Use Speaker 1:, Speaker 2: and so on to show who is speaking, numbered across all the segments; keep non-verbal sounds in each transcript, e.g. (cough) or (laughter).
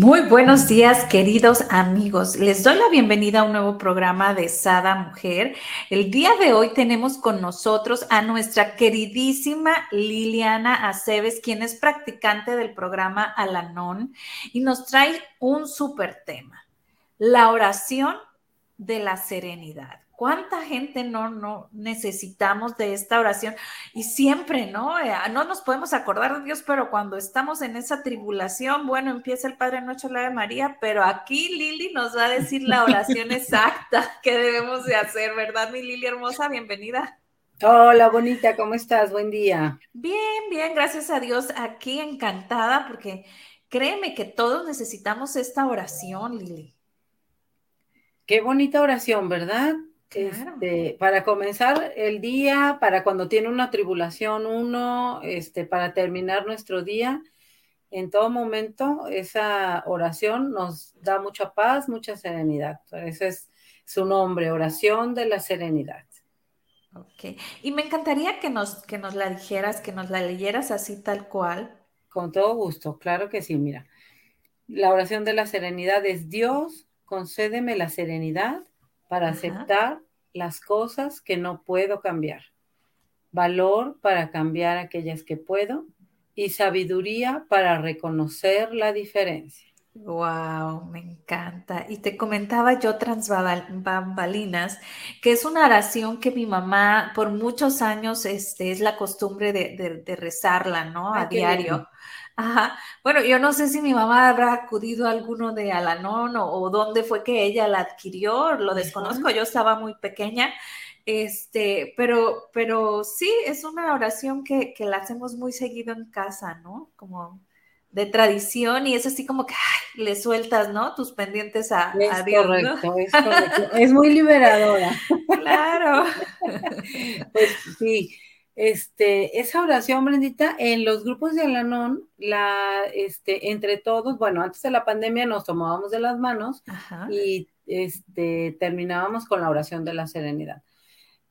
Speaker 1: Muy buenos días, queridos amigos. Les doy la bienvenida a un nuevo programa de Sada Mujer. El día de hoy tenemos con nosotros a nuestra queridísima Liliana Aceves, quien es practicante del programa Alanon y nos trae un súper tema, la oración de la serenidad. ¿Cuánta gente no, no necesitamos de esta oración? Y siempre, ¿no? Eh, no nos podemos acordar de Dios, pero cuando estamos en esa tribulación, bueno, empieza el Padre Nuestro, la de María, pero aquí Lili nos va a decir la oración exacta (laughs) que debemos de hacer, ¿verdad, mi Lili hermosa? Bienvenida.
Speaker 2: Hola, bonita, ¿cómo estás? Buen día.
Speaker 1: Bien, bien, gracias a Dios. Aquí encantada porque créeme que todos necesitamos esta oración, Lili.
Speaker 2: Qué bonita oración, ¿verdad? Este, para comenzar el día, para cuando tiene una tribulación uno, este, para terminar nuestro día, en todo momento esa oración nos da mucha paz, mucha serenidad. Ese es su nombre, oración de la serenidad.
Speaker 1: Ok, y me encantaría que nos, que nos la dijeras, que nos la leyeras así tal cual.
Speaker 2: Con todo gusto, claro que sí, mira. La oración de la serenidad es Dios, concédeme la serenidad para aceptar las cosas que no puedo cambiar, valor para cambiar aquellas que puedo y sabiduría para reconocer la diferencia.
Speaker 1: Wow, me encanta. Y te comentaba yo tras bambalinas que es una oración que mi mamá por muchos años este, es la costumbre de, rezarla, ¿no? a diario. Ajá. Bueno, yo no sé si mi mamá habrá acudido a alguno de Alanón o, dónde fue que ella la adquirió, lo desconozco, yo estaba muy pequeña, este, pero, pero sí, es una oración que, la hacemos muy seguido en casa, ¿no? Como de tradición y es así como que le sueltas, ¿no? Tus pendientes a,
Speaker 2: es
Speaker 1: Dios.
Speaker 2: Correcto, es correcto, es muy liberadora.
Speaker 1: Claro. (laughs)
Speaker 2: pues sí. Este, esa oración, Brendita, en los grupos de Alanón, la, este, entre todos, bueno, antes de la pandemia nos tomábamos de las manos y este, terminábamos con la oración de la serenidad.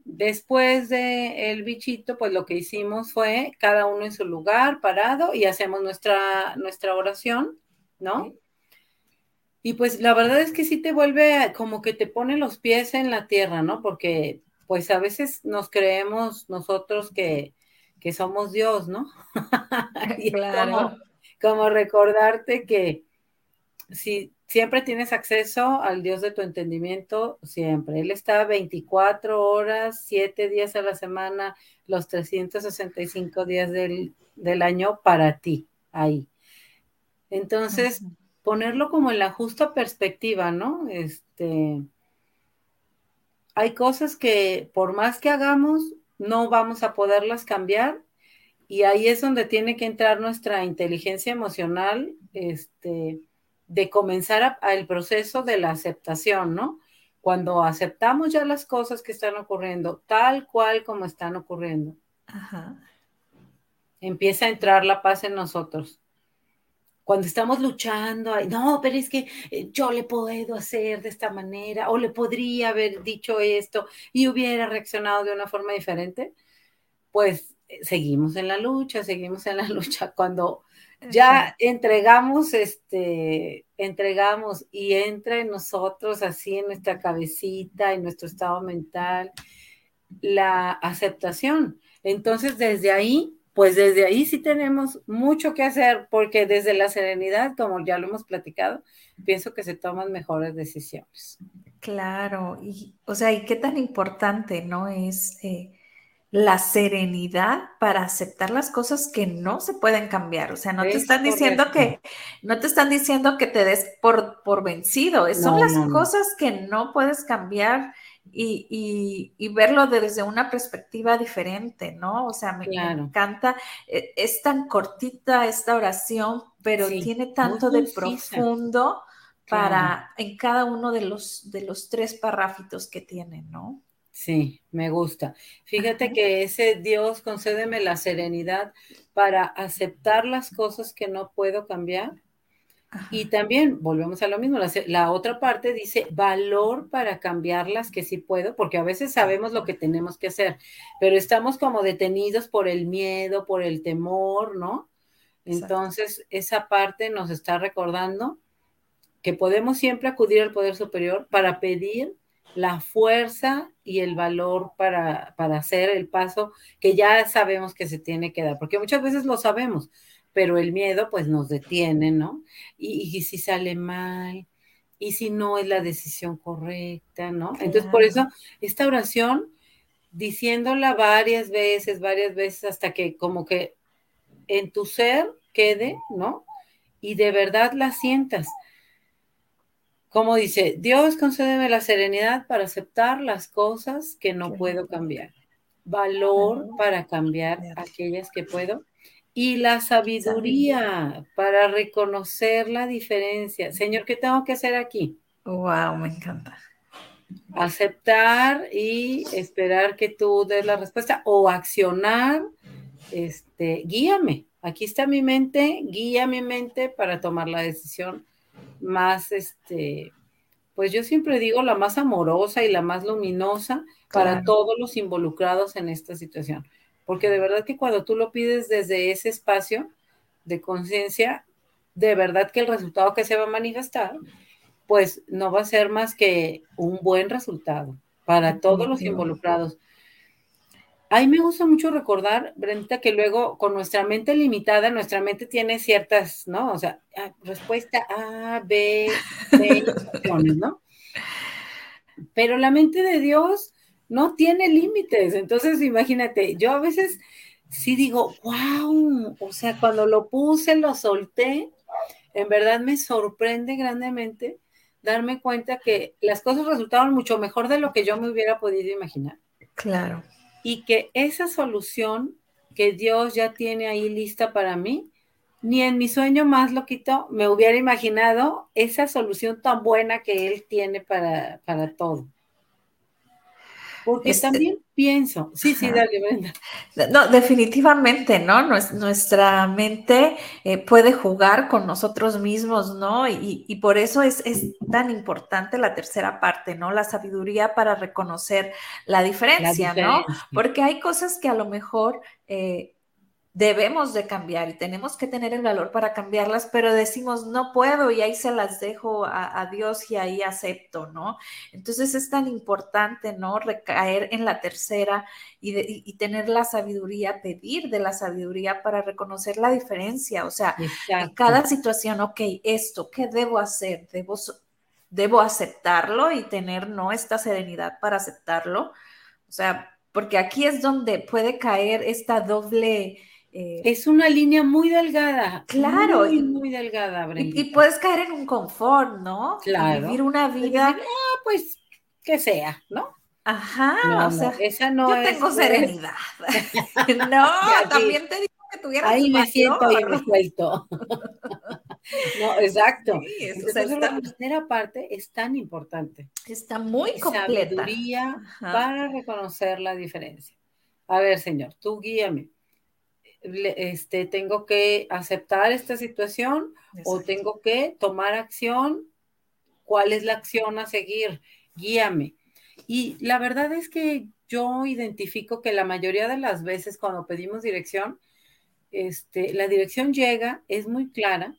Speaker 2: Después de el bichito, pues lo que hicimos fue cada uno en su lugar, parado, y hacemos nuestra, nuestra oración, ¿no? Y pues la verdad es que sí te vuelve como que te pone los pies en la tierra, ¿no? Porque pues a veces nos creemos nosotros que, somos Dios, ¿no? (laughs) y claro. Como, recordarte que si siempre tienes acceso al Dios de tu entendimiento, siempre. Él está 24 horas, 7 días a la semana, los 365 días del, del año para ti, ahí. Entonces, ponerlo como en la justa perspectiva, ¿no? Este, hay cosas que por más que hagamos, no vamos a poderlas cambiar y ahí es donde tiene que entrar nuestra inteligencia emocional, este, de comenzar el proceso de la aceptación, ¿no? Cuando aceptamos ya las cosas que están ocurriendo, tal cual como están ocurriendo, empieza a entrar la paz en nosotros cuando estamos luchando, no, pero es que eh, yo le puedo hacer de esta manera, o le podría haber dicho esto y hubiera reaccionado de una forma diferente, pues eh, seguimos en la lucha, seguimos en la (laughs) lucha. Cuando ya entregamos, este, entregamos y entra en nosotros, así en nuestra cabecita, en nuestro estado mental, la aceptación. Entonces, desde ahí pues desde ahí sí tenemos mucho que hacer, porque desde la serenidad, como ya lo hemos platicado, pienso que se toman mejores decisiones.
Speaker 1: Claro, y o sea, y qué tan importante, ¿no? Es eh, la serenidad para aceptar las cosas que no se pueden cambiar. O sea, no te están diciendo que, no te están diciendo que te des por, por vencido. Son las cosas que no puedes cambiar y, verlo desde una perspectiva diferente, ¿no? O sea, me, encanta, eh, es tan cortita esta oración, pero tiene tanto de profundo para en cada uno de los, de los tres parrafitos que tiene, ¿no?
Speaker 2: Sí, me gusta. Fíjate que ese Dios concédeme la serenidad para aceptar las cosas que no puedo cambiar. Y también volvemos a lo mismo, la, otra parte dice valor para cambiarlas que sí puedo, porque a veces sabemos lo que tenemos que hacer, pero estamos como detenidos por el miedo, por el temor, ¿no? Entonces, esa parte nos está recordando que podemos siempre acudir al poder superior para pedir la fuerza y el valor para, hacer el paso que ya sabemos que se tiene que dar, porque muchas veces lo sabemos, pero el miedo pues nos detiene, ¿no? Y, si sale mal, y si no es la decisión correcta, ¿no? Entonces, por eso, esta oración, diciéndola varias veces, varias veces, hasta que como que en tu ser quede, ¿no? Y de verdad la sientas como dice, Dios concédeme la serenidad para aceptar las cosas que no puedo cambiar, valor para cambiar aquellas que puedo y la sabiduría para reconocer la diferencia. Señor, ¿qué tengo que hacer aquí?
Speaker 1: Wow, me encanta.
Speaker 2: Aceptar y esperar que tú des la respuesta o accionar, este, guíame. Aquí está mi mente, guía mi mente para tomar la decisión más, este, pues yo siempre digo la más amorosa y la más luminosa para todos los involucrados en esta situación. Porque de verdad que cuando tú lo pides desde ese espacio de conciencia, de verdad que el resultado que se va a manifestar, pues no va a ser más que un buen resultado para todos los involucrados. A mí me gusta mucho recordar, Brenda, que luego con nuestra mente limitada, nuestra mente tiene ciertas, ¿no? O sea, ah, respuesta A, B, C, (laughs) ¿no? Pero la mente de Dios no tiene límites. Entonces, imagínate, yo a veces sí digo, wow, o sea, cuando lo puse, lo solté, en verdad me sorprende grandemente darme cuenta que las cosas resultaron mucho mejor de lo que yo me hubiera podido imaginar.
Speaker 1: Claro
Speaker 2: y que esa solución que Dios ya tiene ahí lista para mí, ni en mi sueño más loquito me hubiera imaginado esa solución tan buena que Él tiene para, para todo. Porque este también pienso, sí, sí, dale, Brenda.
Speaker 1: No, definitivamente, ¿no? Nuestra mente eh, puede jugar con nosotros mismos, ¿no? Y, por eso es, tan importante la tercera parte, ¿no? La sabiduría para reconocer la diferencia, ¿no? Porque hay cosas que a lo mejor... Eh, debemos de cambiar y tenemos que tener el valor para cambiarlas, pero decimos, no puedo y ahí se las dejo a, Dios y ahí acepto, ¿no? Entonces es tan importante, ¿no? Recaer en la tercera y, tener la sabiduría, pedir de la sabiduría para reconocer la diferencia, o sea, en cada situación, ok, esto, ¿qué debo hacer? Debo, debo aceptarlo y tener, ¿no? Esta serenidad para aceptarlo, o sea, porque aquí es donde puede caer esta doble
Speaker 2: eh, es una línea muy delgada.
Speaker 1: Claro.
Speaker 2: Muy, muy delgada,
Speaker 1: Brenda. Y, puedes caer en un confort, ¿no?
Speaker 2: Claro.
Speaker 1: vivir una vida.
Speaker 2: ah, pues que sea, ¿no?
Speaker 1: Ajá, o sea,
Speaker 2: esa no
Speaker 1: yo tengo serenidad. (laughs) (laughs) no, también te digo que tuvieras
Speaker 2: Ahí me siento y me suelto. no, exacto. Sí, Entonces, la tercera parte es tan importante.
Speaker 1: Está muy completa.
Speaker 2: Sabiduría para reconocer la diferencia. A ver, señor, tú guíame este, tengo que aceptar esta situación o tengo que tomar acción. ¿Cuál es la acción a seguir? Guíame. Y la verdad es que yo identifico que la mayoría de las veces cuando pedimos dirección, este, la dirección llega, es muy clara,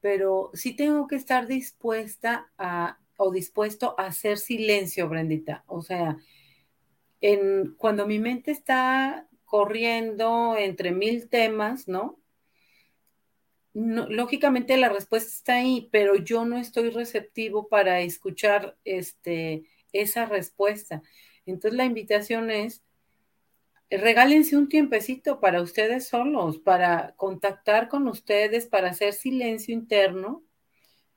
Speaker 2: pero sí tengo que estar dispuesta a o dispuesto a hacer silencio, Brendita. O sea, en, cuando mi mente está corriendo entre mil temas, ¿no? lógicamente la respuesta está ahí, pero yo no estoy receptivo para escuchar este, esa respuesta. Entonces la invitación es, regálense un tiempecito para ustedes solos, para contactar con ustedes, para hacer silencio interno,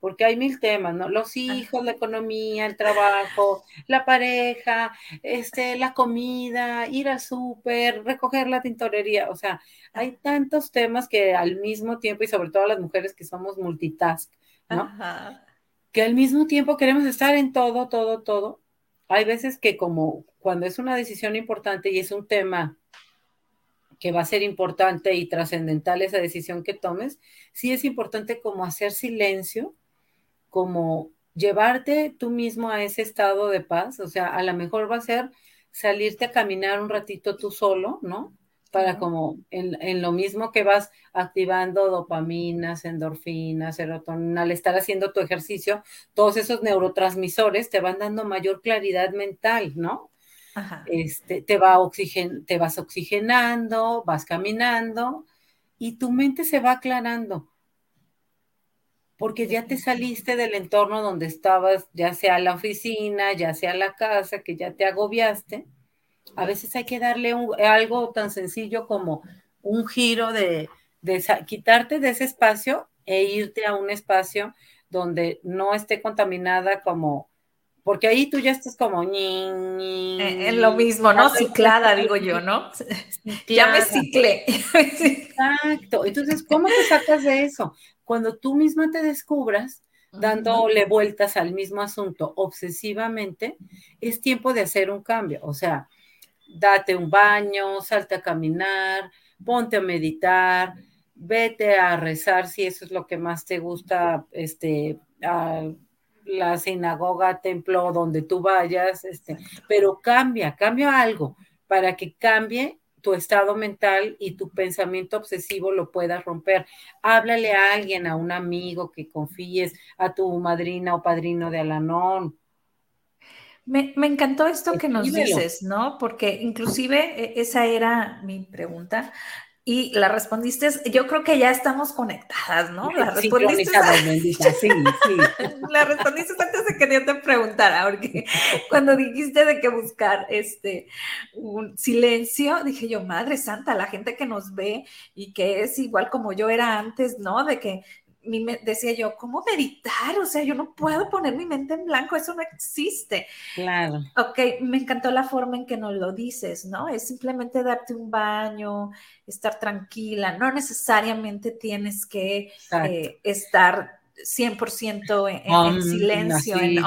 Speaker 2: porque hay mil temas, ¿no? Los hijos, la economía, el trabajo, la pareja, este, la comida, ir al súper, recoger la tintorería, o sea, hay tantos temas que al mismo tiempo, y sobre todo las mujeres que somos multitask, ¿no? Que al mismo tiempo queremos estar en todo, todo, todo. Hay veces que como cuando es una decisión importante y es un tema que va a ser importante y trascendental esa decisión que tomes, sí es importante como hacer silencio, como llevarte tú mismo a ese estado de paz, o sea, a lo mejor va a ser salirte a caminar un ratito tú solo, ¿no? Para como en, lo mismo que vas activando dopaminas, endorfinas, serotonina, al estar haciendo tu ejercicio, todos esos neurotransmisores te van dando mayor claridad mental, ¿no? Este, te, va oxigen, te vas oxigenando, vas caminando y tu mente se va aclarando. Porque ya te saliste del entorno donde estabas, ya sea la oficina, ya sea la casa, que ya te agobiaste. A veces hay que darle algo tan sencillo como un giro de, de quitarte de ese espacio e irte a un espacio donde no esté contaminada como porque ahí tú ya estás como
Speaker 1: eh, en lo mismo, ¿no? Ciclada, digo yo, ¿no? Ya me ciclé. (laughs)
Speaker 2: Exacto. Entonces, ¿cómo te sacas de eso? Cuando tú misma te descubras dándole vueltas al mismo asunto obsesivamente, es tiempo de hacer un cambio. O sea, date un baño, salte a caminar, ponte a meditar, vete a rezar si eso es lo que más te gusta, este, a la sinagoga, templo, donde tú vayas, este, pero cambia, cambia algo para que cambie tu estado mental y tu pensamiento obsesivo lo puedas romper. Háblale a alguien, a un amigo que confíes, a tu madrina o padrino de Alanón.
Speaker 1: Me, me encantó esto que nos dices, ¿no? Porque inclusive e, esa era mi pregunta. Y la respondiste, yo creo que ya estamos conectadas, ¿no? La respondiste, (laughs) sí, sí. la respondiste antes de que yo te preguntara, porque (laughs) cuando dijiste de que buscar este un silencio, dije yo, Madre Santa, la gente que nos ve y que es igual como yo era antes, ¿no? De que decía yo, ¿cómo meditar? O sea, yo no puedo poner mi mente en blanco, eso no existe.
Speaker 2: Claro.
Speaker 1: Ok, me encantó la forma en que nos lo dices, ¿no? Es simplemente darte un baño, estar tranquila, no necesariamente tienes que eh, estar 100% en, en, silencio, en,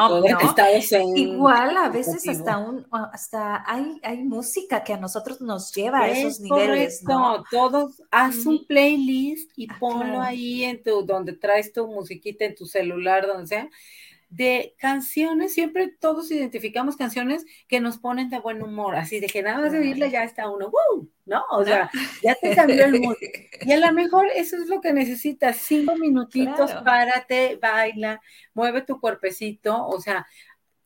Speaker 1: Igual a veces hasta un hasta hay, hay música que a nosotros nos lleva a esos niveles, ¿no?
Speaker 2: Todos haz un playlist y ah, ponlo ahí en tu donde traes tu musiquita en tu celular, donde sea de canciones, siempre todos identificamos canciones que nos ponen de buen humor, así de que nada más de oírle ya está uno, ¿no? O sea, (laughs) ya te cambió el mood. Y a lo mejor eso es lo que necesitas, cinco minutitos, párate, baila, mueve tu cuerpecito, o sea,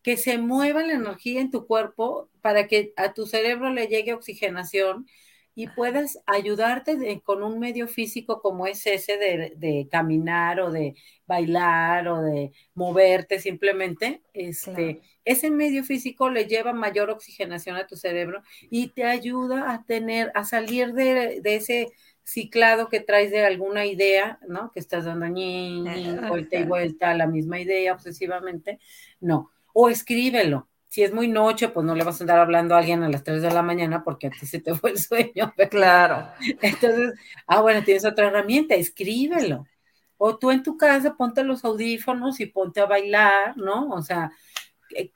Speaker 2: que se mueva la energía en tu cuerpo para que a tu cerebro le llegue oxigenación y puedas ayudarte con un medio físico como es ese de, caminar o de bailar o de moverte simplemente, este, ese medio físico le lleva mayor oxigenación a tu cerebro y te ayuda a tener, a salir de, ese ciclado que traes de alguna idea, ¿no? Que estás dando ñi, vuelta y vuelta a la misma idea obsesivamente, no. O escríbelo, si es muy noche, pues no le vas a andar hablando a alguien a las 3 de la mañana porque a ti se te fue el sueño. (laughs)
Speaker 1: Claro.
Speaker 2: Entonces, ah, bueno, tienes otra herramienta, escríbelo. O tú en tu casa ponte los audífonos y ponte a bailar, ¿no? O sea,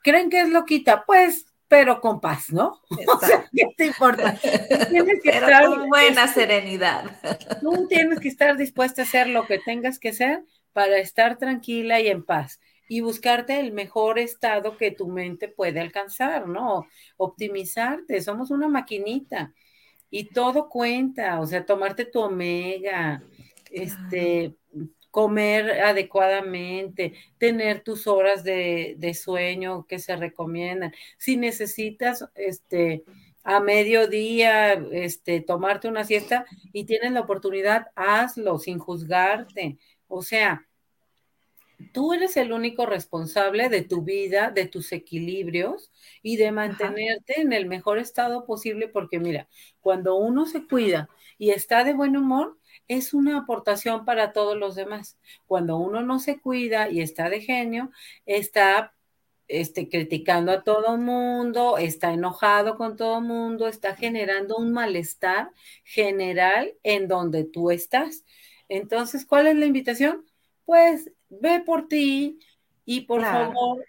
Speaker 2: ¿creen que es loquita? Pues, pero con paz, ¿no? (laughs) O sea, ¿qué te importa?
Speaker 1: Tienes que estar con buena serenidad.
Speaker 2: Tú tienes que estar dispuesta a hacer lo que tengas que hacer para estar tranquila y en paz y buscarte el mejor estado que tu mente puede alcanzar, ¿no? Optimizarte, somos una maquinita y todo cuenta, o sea, tomarte tu omega, este, comer adecuadamente, tener tus horas de, de, sueño que se recomiendan. Si necesitas, este, a mediodía, este, tomarte una siesta y tienes la oportunidad, hazlo sin juzgarte. O sea, Tú eres el único responsable de tu vida, de tus equilibrios y de mantenerte en el mejor estado posible, porque mira, cuando uno se cuida y está de buen humor, es una aportación para todos los demás. Cuando uno no se cuida y está de genio, está este, criticando a todo mundo, está enojado con todo mundo, está generando un malestar general en donde tú estás. Entonces, ¿cuál es la invitación? Pues ve por ti y por favor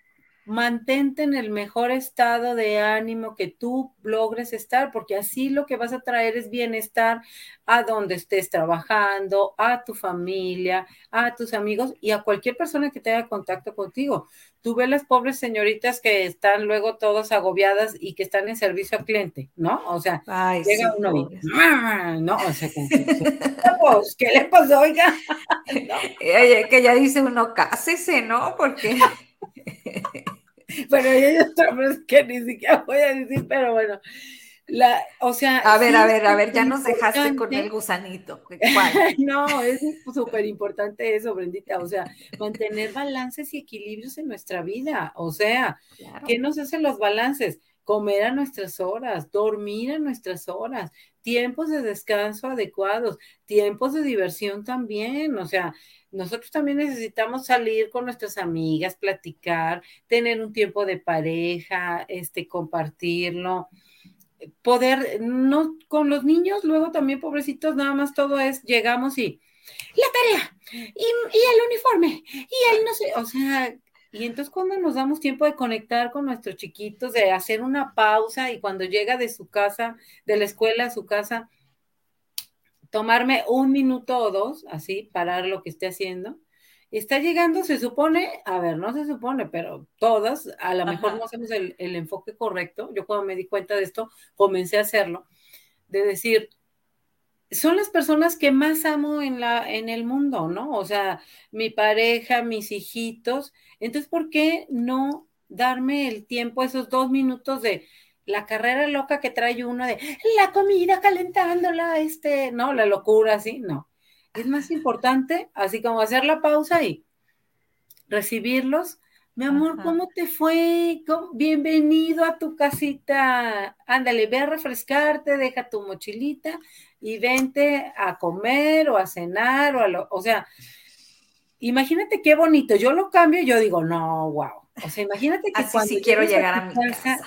Speaker 2: mantente en el mejor estado de ánimo que tú logres estar, porque así lo que vas a traer es bienestar a donde estés trabajando, a tu familia, a tus amigos y a cualquier persona que tenga contacto contigo. Tú ves las pobres señoritas que están luego todas agobiadas y que están en servicio al cliente, ¿no? O sea, llega uno y, no, o sea, (laughs) pues, ¿qué le pasó, oiga? (laughs)
Speaker 1: Que ya dice uno, cásese, ¿no? Porque... (laughs)
Speaker 2: bueno, hay otras que ni siquiera voy a decir, pero bueno. La, o sea,
Speaker 1: a ver, a ver, a ver, ya nos dejaste con el gusanito. (laughs)
Speaker 2: no, es súper importante eso, Brendita. O sea, mantener balances y equilibrios en nuestra vida. O sea, ¿qué nos hacen los balances? Comer a nuestras horas, dormir a nuestras horas, tiempos de descanso adecuados, tiempos de diversión también. O sea, nosotros también necesitamos salir con nuestras amigas, platicar, tener un tiempo de pareja, este, compartirlo, poder, no, con los niños, luego también, pobrecitos, nada más todo es, llegamos y la tarea, y, el uniforme, y el no sé, o sea, y entonces cuando nos damos tiempo de conectar con nuestros chiquitos, de hacer una pausa y cuando llega de su casa, de la escuela a su casa, tomarme un minuto o dos, así, parar lo que esté haciendo. Está llegando, se supone, a ver, no se supone, pero todas, a lo mejor no hacemos el, el, enfoque correcto. Yo cuando me di cuenta de esto, comencé a hacerlo, de decir, son las personas que más amo en, la, en el mundo, ¿no? O sea, mi pareja, mis hijitos. Entonces, ¿por qué no darme el tiempo, esos dos minutos de, la carrera loca que trae uno de la comida calentándola, este, no, la locura, así, no. Es más importante, así como hacer la pausa y recibirlos. Mi amor, ¿cómo te fue? Bienvenido a tu casita. Ándale, ve a refrescarte, deja tu mochilita y vente a comer o a cenar o a lo, o sea, imagínate qué bonito. Yo lo cambio y yo digo, no, wow. O sea, imagínate que
Speaker 1: cuando sí quiero llegar a, mi casa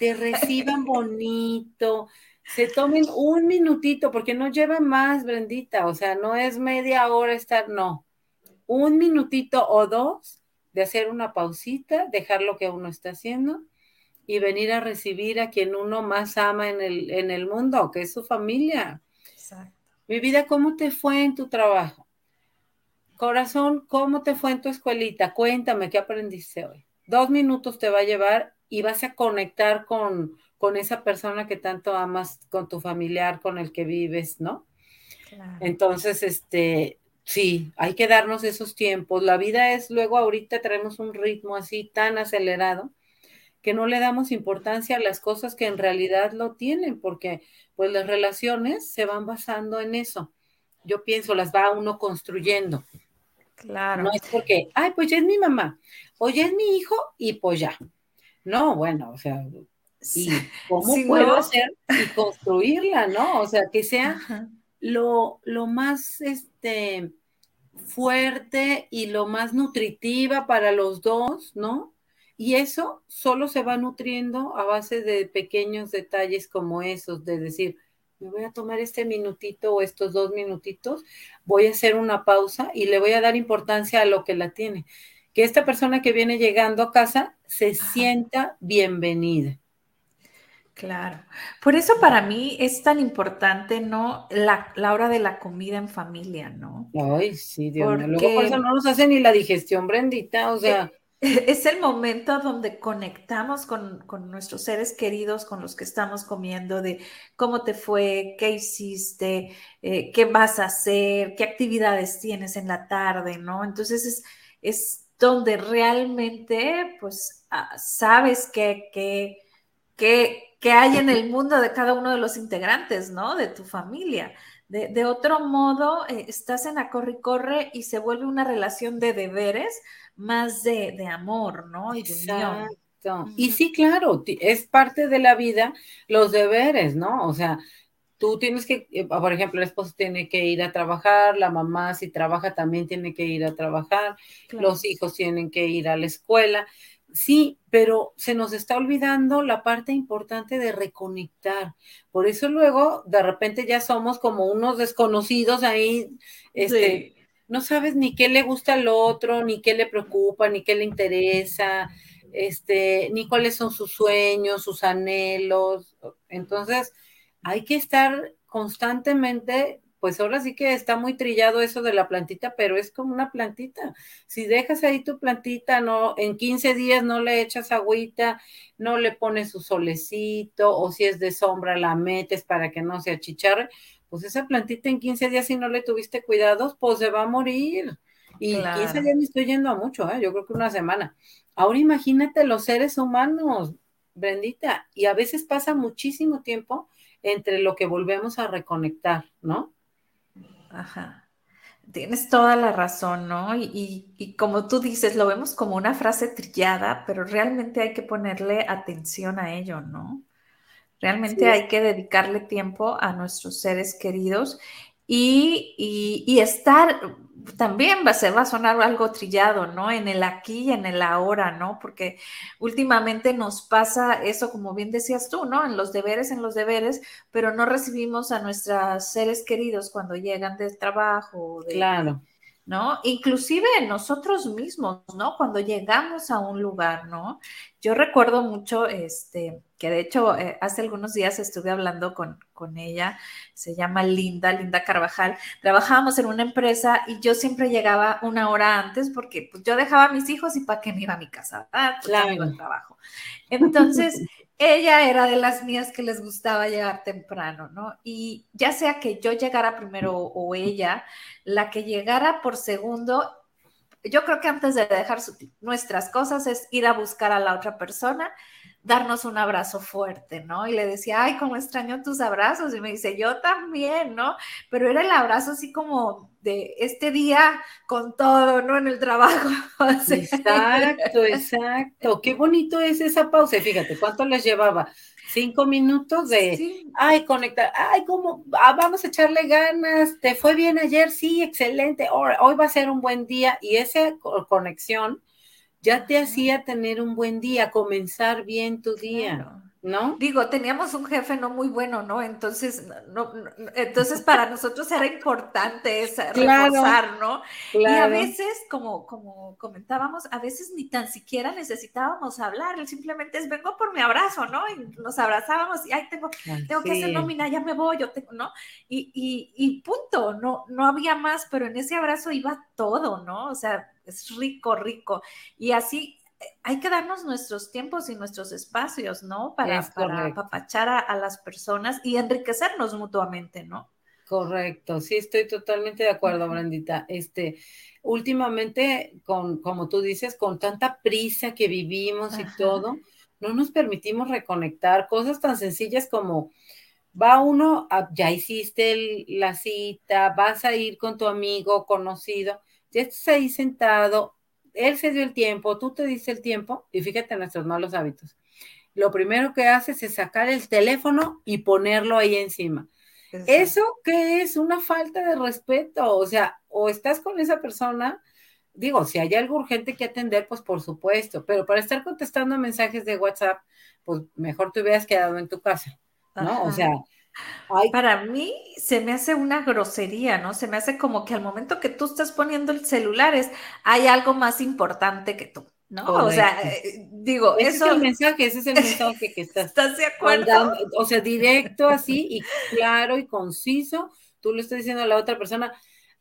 Speaker 2: te reciban bonito, se tomen un minutito, porque no lleva más, Brendita, o sea, no es media hora estar, no, un minutito o dos de hacer una pausita, dejar lo que uno está haciendo y venir a recibir a quien uno más ama en el, en el mundo, que es su familia. Exacto. Mi vida, ¿cómo te fue en tu trabajo? Corazón, ¿cómo te fue en tu escuelita? Cuéntame, ¿qué aprendiste hoy? Dos minutos te va a llevar y vas a conectar con, con esa persona que tanto amas, con tu familiar, con el que vives, ¿no? Entonces, este, sí, hay que darnos esos tiempos. La vida es, luego ahorita traemos un ritmo así tan acelerado que no le damos importancia a las cosas que en realidad lo tienen, porque pues las relaciones se van basando en eso. Yo pienso, las va uno construyendo. Claro. No es porque, ay, pues ya es mi mamá, o ya es mi hijo, y pues ya. No, bueno, o sea, ¿y cómo puedo hacer y construirla, no? O sea, que sea lo, lo más este fuerte y lo más nutritiva para los dos, ¿no? Y eso solo se va nutriendo a base de pequeños detalles como esos, de decir, me voy a tomar este minutito o estos dos minutitos, voy a hacer una pausa y le voy a dar importancia a lo que la tiene que esta persona que viene llegando a casa se sienta bienvenida.
Speaker 1: Claro. Por eso para mí es tan importante, ¿no? La, hora de la comida en familia, ¿no?
Speaker 2: Ay, sí, Dios mío. Luego por eso no nos hace ni la digestión, Brendita, o sea.
Speaker 1: Es el momento donde conectamos con, con, nuestros seres queridos, con los que estamos comiendo, de cómo te fue, qué hiciste, eh, qué vas a hacer, qué actividades tienes en la tarde, ¿no? Entonces es, es donde realmente pues ah, sabes que, que, hay en el mundo de cada uno de los integrantes, ¿no? De tu familia. De, otro modo, eh, estás en la corre y corre y se vuelve una relación de deberes más de, amor, ¿no? Y
Speaker 2: Y sí, claro, es parte de la vida los deberes, ¿no? O sea, tú tienes que, eh, por ejemplo, el esposo tiene que ir a trabajar, la mamá si trabaja también tiene que ir a trabajar, los hijos tienen que ir a la escuela. Sí, pero se nos está olvidando la parte importante de reconectar. Por eso luego de repente ya somos como unos desconocidos ahí, este, no sabes ni qué le gusta al otro, ni qué le preocupa, ni qué le interesa, este, ni cuáles son sus sueños, sus anhelos. Entonces, hay que estar constantemente pues ahora sí que está muy trillado eso de la plantita, pero es como una plantita. Si dejas ahí tu plantita, no, en 15 días no le echas agüita, no le pones su solecito, o si es de sombra, la metes para que no se achicharre, pues esa plantita en 15 días, si no le tuviste cuidados, pues se va a morir. Y 15 días me estoy yendo a mucho, ¿eh? yo creo que una semana. Ahora imagínate los seres humanos, Brendita, y a veces pasa muchísimo tiempo entre lo que volvemos a reconectar, ¿no?
Speaker 1: Ajá. Tienes toda la razón, ¿no? Y, como tú dices, lo vemos como una frase trillada, pero realmente hay que ponerle atención a ello, ¿no? Realmente hay que dedicarle tiempo a nuestros seres queridos y, y estar, también va, se va a sonar algo trillado, ¿no? En el aquí y en el ahora, ¿no? Porque últimamente nos pasa eso, como bien decías tú, ¿no? En los deberes, en los deberes, pero no recibimos a nuestros seres queridos cuando llegan del trabajo.
Speaker 2: claro.
Speaker 1: ¿No? Inclusive nosotros mismos, ¿no? Cuando llegamos a un lugar, ¿no? Yo recuerdo mucho, este, que de hecho eh, hace algunos días estuve hablando con, con ella, se llama Linda, Linda Carvajal, trabajábamos en una empresa y yo siempre llegaba una hora antes porque pues, yo dejaba a mis hijos y para qué me iba a mi casa, ¿verdad? Pues, claro. el trabajo. Entonces, (laughs) ella era de las mías que les gustaba llegar temprano, ¿no? Y ya sea que yo llegara primero o ella, la que llegara por segundo, yo creo que antes de dejar nuestras cosas es ir a buscar a la otra persona darnos un abrazo fuerte, ¿no? Y le decía, ay, cómo extraño tus abrazos. Y me dice, yo también, ¿no? Pero era el abrazo así como de este día con todo, ¿no? En el trabajo. (laughs)
Speaker 2: exacto, (laughs) exacto. Qué bonito es esa pausa. Fíjate, ¿cuánto les llevaba? Cinco minutos de, ay, conectar, ay, ¿cómo? Ah, vamos a echarle ganas, ¿te fue bien ayer? Sí, excelente, hoy, hoy va a ser un buen día. Y esa conexión ya te hacía tener un buen día, comenzar bien tu día. ¿No?
Speaker 1: Digo, teníamos un jefe no muy bueno, ¿no? Entonces, no, entonces para nosotros era importante esa, reforzar, ¿no? Y a veces, como, como comentábamos, a veces ni tan siquiera necesitábamos hablar, él simplemente es vengo por mi abrazo, ¿no? Y nos abrazábamos y ay, tengo, tengo que hacer nómina, ya me voy, yo tengo, ¿no? Y, y, y punto, no, no había más, pero en ese abrazo iba todo, ¿no? O sea, es rico, rico. Y así hay que darnos nuestros tiempos y nuestros espacios, ¿no? Para, para apapachar a, las personas y enriquecernos mutuamente, ¿no?
Speaker 2: Correcto, sí, estoy totalmente de acuerdo, Brandita. Este, últimamente, con, como tú dices, con tanta prisa que vivimos y todo, no nos permitimos reconectar cosas tan sencillas como va uno, ya hiciste la cita, vas a ir con tu amigo conocido, ya estás ahí sentado, él se dio el tiempo, tú te diste el tiempo, y fíjate en nuestros malos hábitos. Lo primero que haces es sacar el teléfono y ponerlo ahí encima. ¿Eso qué es? Una falta de respeto. O sea, o estás con esa persona, digo, si hay algo urgente que atender, pues por supuesto, pero para estar contestando mensajes de WhatsApp, pues mejor te hubieras quedado en tu casa, ¿no? O sea,
Speaker 1: para mí se me hace una grosería, ¿no? Se me hace como que al momento que tú estás poniendo el celular es, hay algo más importante que tú, ¿no? O sea, eh, digo,
Speaker 2: ese
Speaker 1: eso...
Speaker 2: es el mensaje, ese es el mensaje que (laughs) estás...
Speaker 1: ¿Estás de acuerdo?
Speaker 2: o sea, directo así y claro y conciso, tú le estás diciendo a la otra persona,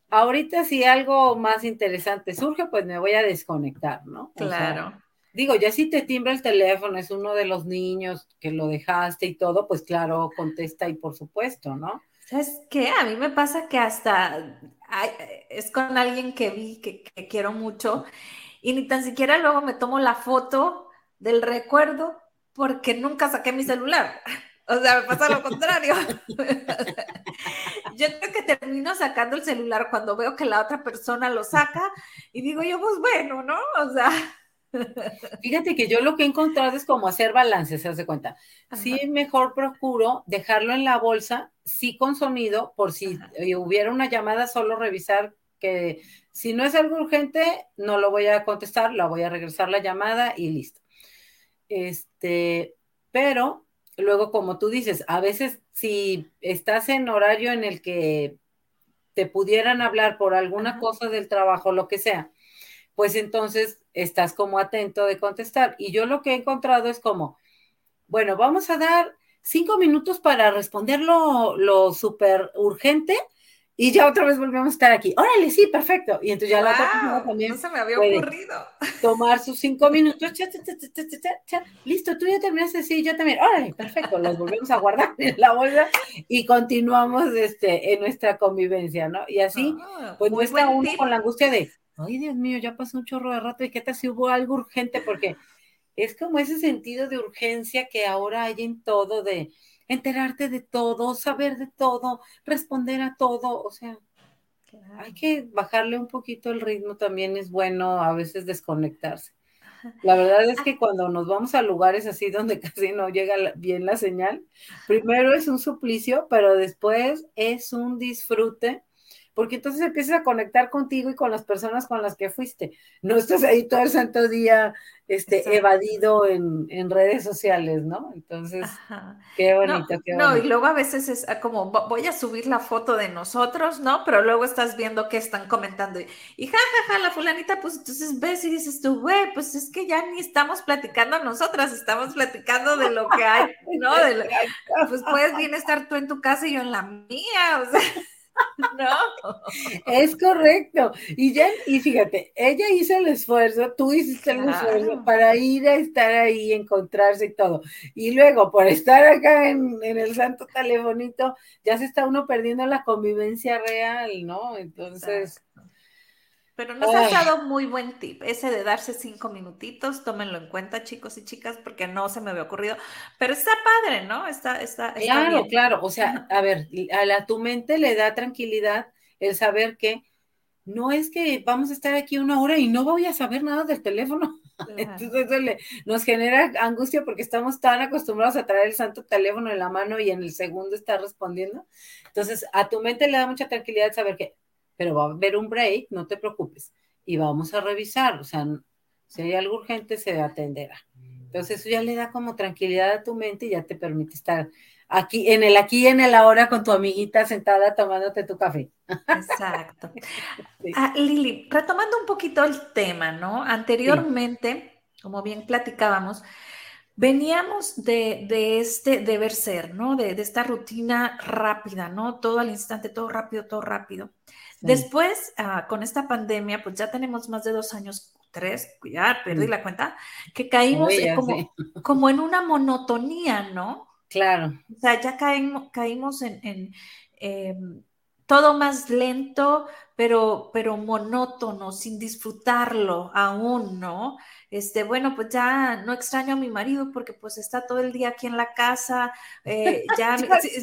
Speaker 2: ahorita si algo más interesante surge, pues me voy a desconectar, ¿no?
Speaker 1: claro.
Speaker 2: Digo, ya si te timbra el teléfono, es uno de los niños que lo dejaste y todo, pues claro, contesta y por supuesto, ¿no?
Speaker 1: ¿Sabes qué? A mí me pasa que hasta es con alguien que vi, que, quiero mucho, y ni tan siquiera luego me tomo la foto del recuerdo porque nunca saqué mi celular. (laughs) O sea, me pasa lo contrario. (laughs) yo creo que termino sacando el celular cuando veo que la otra persona lo saca y digo yo, pues bueno, ¿no? O sea,
Speaker 2: Fíjate que yo lo que he encontrado es como hacer balance, se hace cuenta. Sí, mejor procuro dejarlo en la bolsa, sí con sonido, por si hubiera una llamada, solo revisar que si no es algo urgente, no lo voy a contestar, la voy a regresar la llamada y listo. Este, pero luego, como tú dices, a veces si estás en horario en el que te pudieran hablar por alguna cosa del trabajo, lo que sea, pues entonces estás como atento de contestar. Y yo lo que he encontrado es como, bueno, vamos a dar cinco minutos para responder lo, lo súper urgente y ya otra vez volvemos a estar aquí. Órale, sí, perfecto. Y entonces ya la otra persona también.
Speaker 1: No se me había ocurrido.
Speaker 2: Tomar sus cinco minutos. Listo, tú ya terminaste, sí, yo también. Órale, perfecto. Los volvemos a guardar (laughs) en la bolsa y continuamos este, en nuestra convivencia, ¿no? Y así, ah, pues no está uno con la angustia de, ay, Dios mío, ya pasó un chorro de rato y qué tal si hubo algo urgente, porque es como ese sentido de urgencia que ahora hay en todo de enterarte de todo, saber de todo, responder a todo, o sea, hay que bajarle un poquito el ritmo, también es bueno a veces desconectarse. La verdad es que cuando nos vamos a lugares así donde (laughs) casi no llega bien la señal, primero es un suplicio, pero después es un disfrute porque entonces empiezas a conectar contigo y con las personas con las que fuiste. No estás ahí todo el santo día este, evadido en, redes sociales, ¿no? Entonces, qué bonito, qué bonito.
Speaker 1: No, y luego a veces es ah, como, voy a subir la foto de nosotros, ¿no? Pero luego estás viendo qué están comentando y, jajaja, la fulanita, pues entonces ves y dices tú, güey, pues es que ya ni estamos platicando nosotras, estamos platicando de lo que hay, ¿no? (laughs) De pues puedes bien estar tú en tu casa y yo en la mía, o sea. (laughs) No.
Speaker 2: Es correcto. Y ya, y fíjate, ella hizo el esfuerzo, tú hiciste el esfuerzo para ir a estar ahí, encontrarse y todo. Y luego, por estar acá en, el santo telefonito, ya se está uno perdiendo la convivencia real, ¿no? Entonces.
Speaker 1: Pero nos ha dado muy buen tip, ese de darse cinco minutitos, tómenlo en cuenta, chicos y chicas, porque no se me había ocurrido. Pero está padre, ¿no? Está, está,
Speaker 2: claro, claro. O sea, a ver, a, la, tu mente le da tranquilidad el saber que no es que vamos a estar aquí una hora y no voy a saber nada del teléfono. (laughs) Entonces eso le, nos genera angustia porque estamos tan acostumbrados a traer el santo teléfono en la mano y en el segundo estar respondiendo. Entonces, a tu mente le da mucha tranquilidad saber que pero va a haber un break, no te preocupes, y vamos a revisar, o sea, si hay algo urgente se atenderá. Entonces eso ya le da como tranquilidad a tu mente y ya te permite estar aquí, en el aquí y en el ahora con tu amiguita sentada tomándote tu café.
Speaker 1: Exacto. (laughs) Ah, Lili, retomando un poquito el tema, ¿no? Anteriormente, como bien platicábamos, veníamos de, este deber ser, ¿no? De, de, esta rutina rápida, ¿no? Todo al instante, todo rápido, todo rápido. Después, ah, con esta pandemia, pues ya tenemos más de dos años, tres, ya perdí la cuenta, que caímos como, (laughs) como, en una monotonía, ¿no?
Speaker 2: Claro.
Speaker 1: O sea, ya caímos, caímos en, em, todo más lento, pero, pero monótono, sin disfrutarlo aún, ¿no? Este, bueno, pues ya no extraño a mi marido porque pues está todo el día aquí en la casa, eh, (laughs) ya,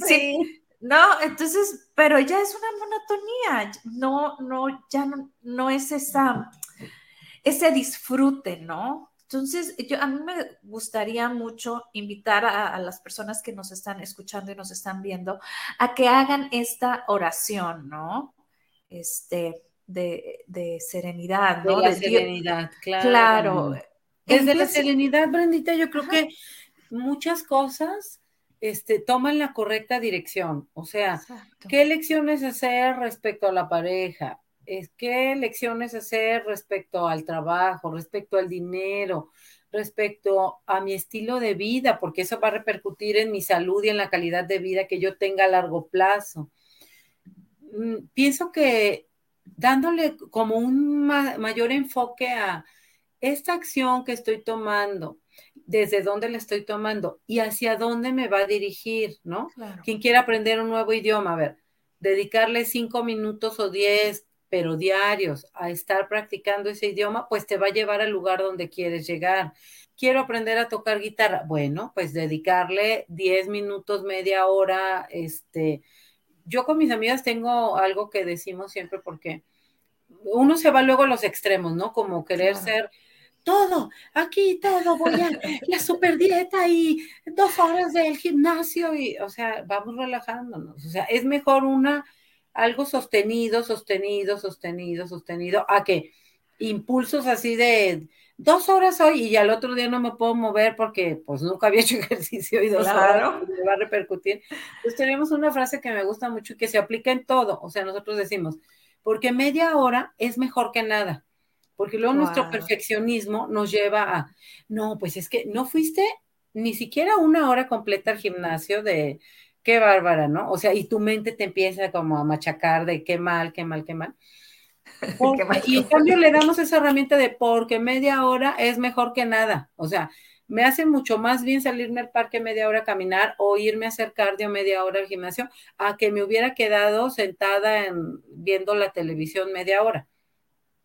Speaker 1: sí, no, entonces, pero ya es una monotonía, no, no, ya no, no es esa, ese disfrute, ¿no? Entonces, yo, a mí me gustaría mucho invitar a, las personas que nos están escuchando y nos están viendo a que hagan esta oración, ¿no? Este, de, de serenidad, ¿no?
Speaker 2: De la serenidad, claro.
Speaker 1: Claro.
Speaker 2: Desde la serenidad, Brandita, yo creo que muchas cosas este, toman la correcta dirección. O sea, ¿qué elecciones hacer respecto a la pareja? ¿Qué elecciones hacer respecto al trabajo, respecto al dinero, respecto a mi estilo de vida? Porque eso va a repercutir en mi salud y en la calidad de vida que yo tenga a largo plazo. Mm, pienso que dándole como un mayor enfoque a esta acción que estoy tomando, desde dónde le estoy tomando y hacia dónde me va a dirigir, ¿no? Quien quiera aprender un nuevo idioma, a ver, dedicarle cinco minutos o diez, pero diarios, a estar practicando ese idioma, pues te va a llevar al lugar donde quieres llegar. Quiero aprender a tocar guitarra. Bueno, pues dedicarle diez minutos, media hora, este, yo con mis amigas tengo algo que decimos siempre porque uno se va luego a los extremos, ¿no? Como querer ser todo, aquí todo, voy a la super dieta y dos horas del gimnasio y, o sea, vamos relajándonos. O sea, es mejor una, algo sostenido, sostenido, sostenido, sostenido, a que impulsos así de dos horas hoy y al otro día no me puedo mover porque pues nunca había hecho (laughs) ejercicio y dos horas me va a repercutir. Pues tenemos una frase que me gusta mucho y que se aplica en todo. O sea, nosotros decimos, porque media hora es mejor que nada porque luego nuestro perfeccionismo nos lleva a, no, pues es que no fuiste ni siquiera una hora completa al gimnasio de, qué bárbara, ¿no? O sea, y tu mente te empieza como a machacar de qué mal, qué mal, qué mal. (laughs) y en cambio le damos esa herramienta de porque media hora es mejor que nada. O sea, me hace mucho más bien salirme al parque media hora a caminar o irme a hacer cardio media hora al gimnasio a que me hubiera quedado sentada en, viendo la televisión media hora.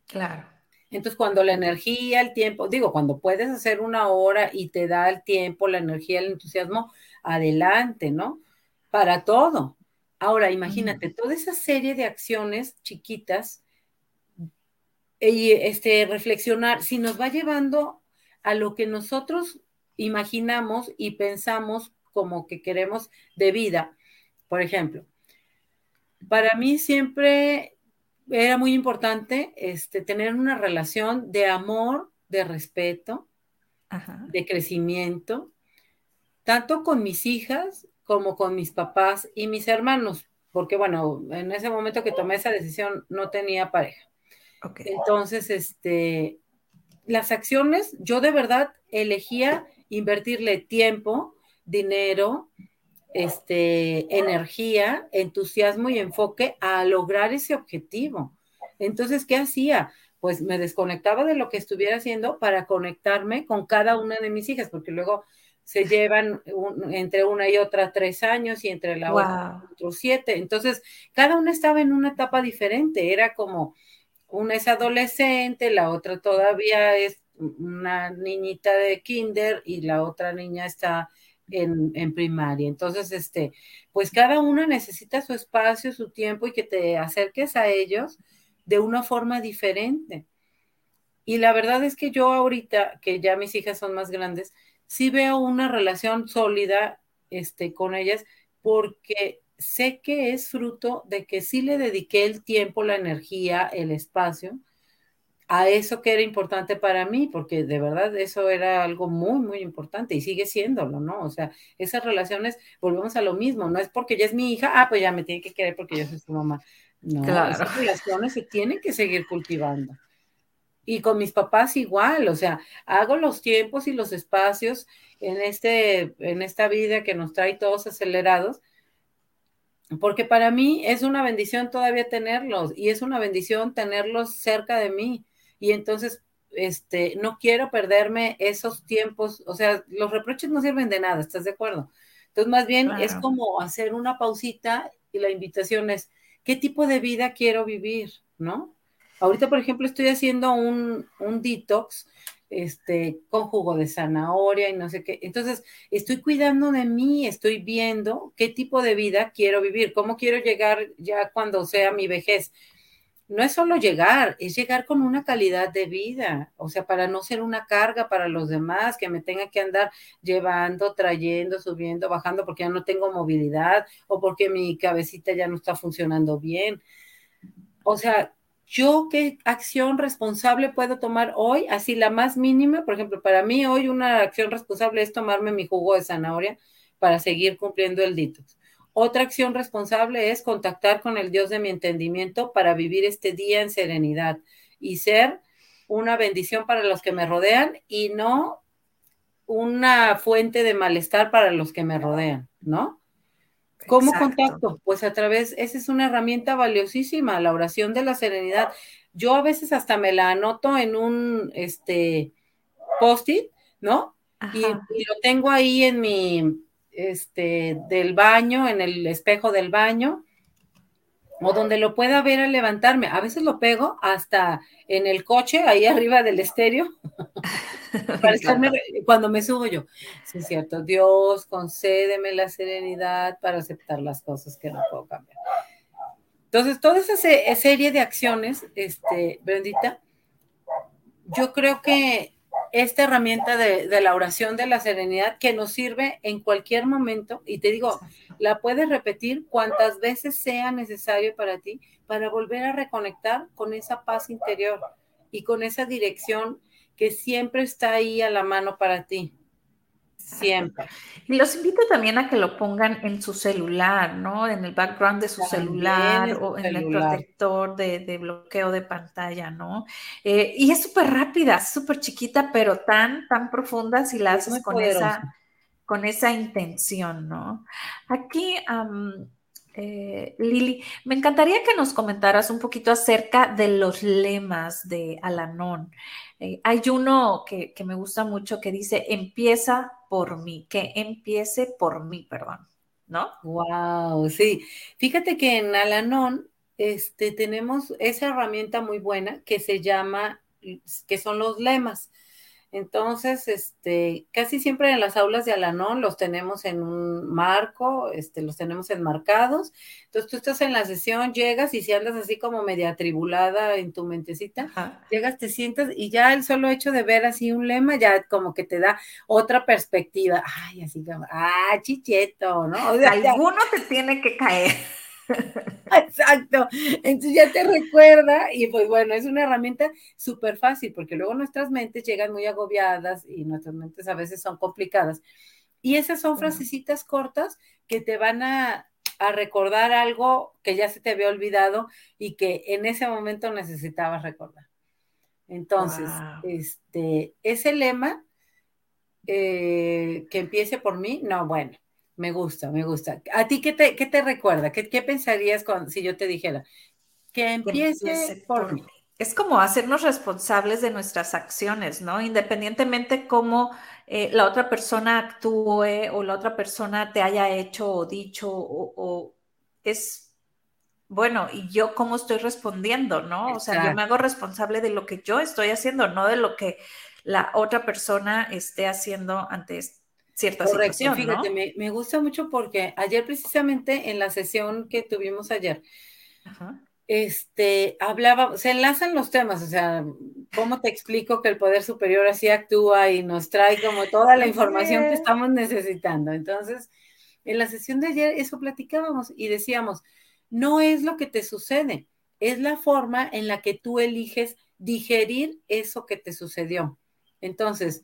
Speaker 1: Claro.
Speaker 2: Entonces, cuando la energía, el tiempo, digo, cuando puedes hacer una hora y te da el tiempo, la energía, el entusiasmo, adelante, ¿no? Para todo. Ahora, imagínate, toda esa serie de acciones chiquitas y este, reflexionar, si nos va llevando a lo que nosotros imaginamos y pensamos como que queremos de vida. Por ejemplo, para mí siempre era muy importante este, tener una relación de amor, de respeto, de crecimiento, tanto con mis hijas como con mis papás y mis hermanos, porque bueno, en ese momento que tomé esa decisión no tenía pareja. Entonces, este, las acciones, yo de verdad elegía invertirle tiempo, dinero, este, energía, entusiasmo y enfoque a lograr ese objetivo. Entonces, ¿qué hacía? Pues me desconectaba de lo que estuviera haciendo para conectarme con cada una de mis hijas, porque luego se llevan entre una y otra tres años y entre la otra otros siete. Entonces, cada una estaba en una etapa diferente. Era como una es adolescente, la otra todavía es una niñita de kinder y la otra niña está en, primaria. Entonces, este, pues cada uno necesita su espacio, su tiempo y que te acerques a ellos de una forma diferente. Y la verdad es que yo ahorita, que ya mis hijas son más grandes, sí veo una relación sólida este, con ellas porque sé que es fruto de que sí le dediqué el tiempo, la energía, el espacio a eso que era importante para mí, porque de verdad eso era algo muy, muy importante y sigue siéndolo, ¿no? O sea, esas relaciones, volvemos a lo mismo, no es porque ya es mi hija, ah, pues ya me tiene que querer porque yo soy su mamá. No, esas relaciones se tienen que seguir cultivando. Y con mis papás igual, o sea, hago los tiempos y los espacios en, este, en esta vida que nos trae todos acelerados, porque para mí es una bendición todavía tenerlos y es una bendición tenerlos cerca de mí y entonces este, no quiero perderme esos tiempos, o sea, los reproches no sirven de nada, ¿estás de acuerdo? Entonces, más bien es como hacer una pausita y la invitación es, ¿qué tipo de vida quiero vivir? ¿No? Ahorita, por ejemplo, estoy haciendo un, un detox este, con jugo de zanahoria y no sé qué. Entonces, estoy cuidando de mí, estoy viendo qué tipo de vida quiero vivir, cómo quiero llegar ya cuando sea mi vejez no es solo llegar, es llegar con una calidad de vida, o sea, para no ser una carga para los demás, que me tenga que andar llevando, trayendo, subiendo, bajando, porque ya no tengo movilidad o porque mi cabecita ya no está funcionando bien. O sea, yo qué acción responsable puedo tomar hoy, así la más mínima, por ejemplo, para mí hoy una acción responsable es tomarme mi jugo de zanahoria para seguir cumpliendo el detox. Otra acción responsable es contactar con el Dios de mi entendimiento para vivir este día en serenidad y ser una bendición para los que me rodean y no una fuente de malestar para los que me rodean, ¿no? ¿Cómo contacto? Pues a través, esa es una herramienta valiosísima, la oración de la serenidad. Yo a veces hasta me la anoto en un este post-it, ¿no? y, lo tengo ahí en mi, este, del baño, en el espejo del baño, o donde lo pueda ver al levantarme. A veces lo pego hasta en el coche, ahí (laughs) arriba del estéreo, (laughs) para cuando me subo yo. Sí, es cierto, Dios, concédeme la serenidad para aceptar las cosas que no puedo cambiar. Entonces, toda esa serie de acciones, este, bendita, yo creo que esta herramienta de, la oración de la serenidad que nos sirve en cualquier momento. Y te digo, la puedes repetir cuantas veces sea necesario para ti para volver a reconectar con esa paz interior y con esa dirección que siempre está ahí a la mano para ti. Siempre.
Speaker 1: Y los invito también a que lo pongan en su celular, ¿no? En el background de su celular o en el protector de, bloqueo de pantalla, ¿no? Eh, y es súper rápida, súper chiquita, pero tan, tan profunda si la haces con esa, con esa intención, ¿no? Aquí, eh, Lili, me encantaría que nos comentaras un poquito acerca de los lemas de Alanón. Eh, hay uno que, me gusta mucho que dice, empieza por mí, que empiece por mí, perdón, ¿no?
Speaker 2: Wow, sí. Fíjate que en Alanón este, tenemos esa herramienta muy buena que se llama, que son los lemas. Entonces, este, casi siempre en las aulas de Alanón los tenemos en un marco, este, los tenemos enmarcados. Entonces, tú estás en la sesión, llegas y si andas así como media atribulada en tu mentecita, llegas, te sientas y ya el solo hecho de ver así un lema ya como que te da otra perspectiva. Ay, así como, ah, chicheto, ¿no?
Speaker 1: O sea, Alguno te tiene que caer.
Speaker 2: Exacto. Entonces ya te recuerda y pues bueno, es una herramienta súper fácil porque luego nuestras mentes llegan muy agobiadas y nuestras mentes a veces son complicadas. Y esas son frasecitas cortas que te van a, recordar algo que ya se te había olvidado y que en ese momento necesitabas recordar. Entonces, este, ese lema eh, que empiece por mí, no, bueno, me gusta, me gusta. ¿A ti qué te, qué te recuerda? ¿Qué, pensarías con, si yo te dijera? Que empiece, por, mí.
Speaker 1: Es como hacernos responsables de nuestras acciones, ¿no? Independientemente cómo eh, la otra persona actúe o la otra persona te haya hecho o dicho o, es, bueno, y yo cómo estoy respondiendo, ¿no? O sea, yo me hago responsable de lo que yo estoy haciendo, no de lo que la otra persona esté haciendo ante cierta situación.
Speaker 2: Fíjate, me, gusta mucho porque ayer precisamente en la sesión que tuvimos ayer, este, hablaba, se enlazan los temas, o sea, ¿cómo te explico que el poder superior así actúa y nos trae como toda la información que estamos necesitando? Entonces, en la sesión de ayer eso platicábamos y decíamos, no es lo que te sucede, es la forma en la que tú eliges digerir eso que te sucedió. Entonces,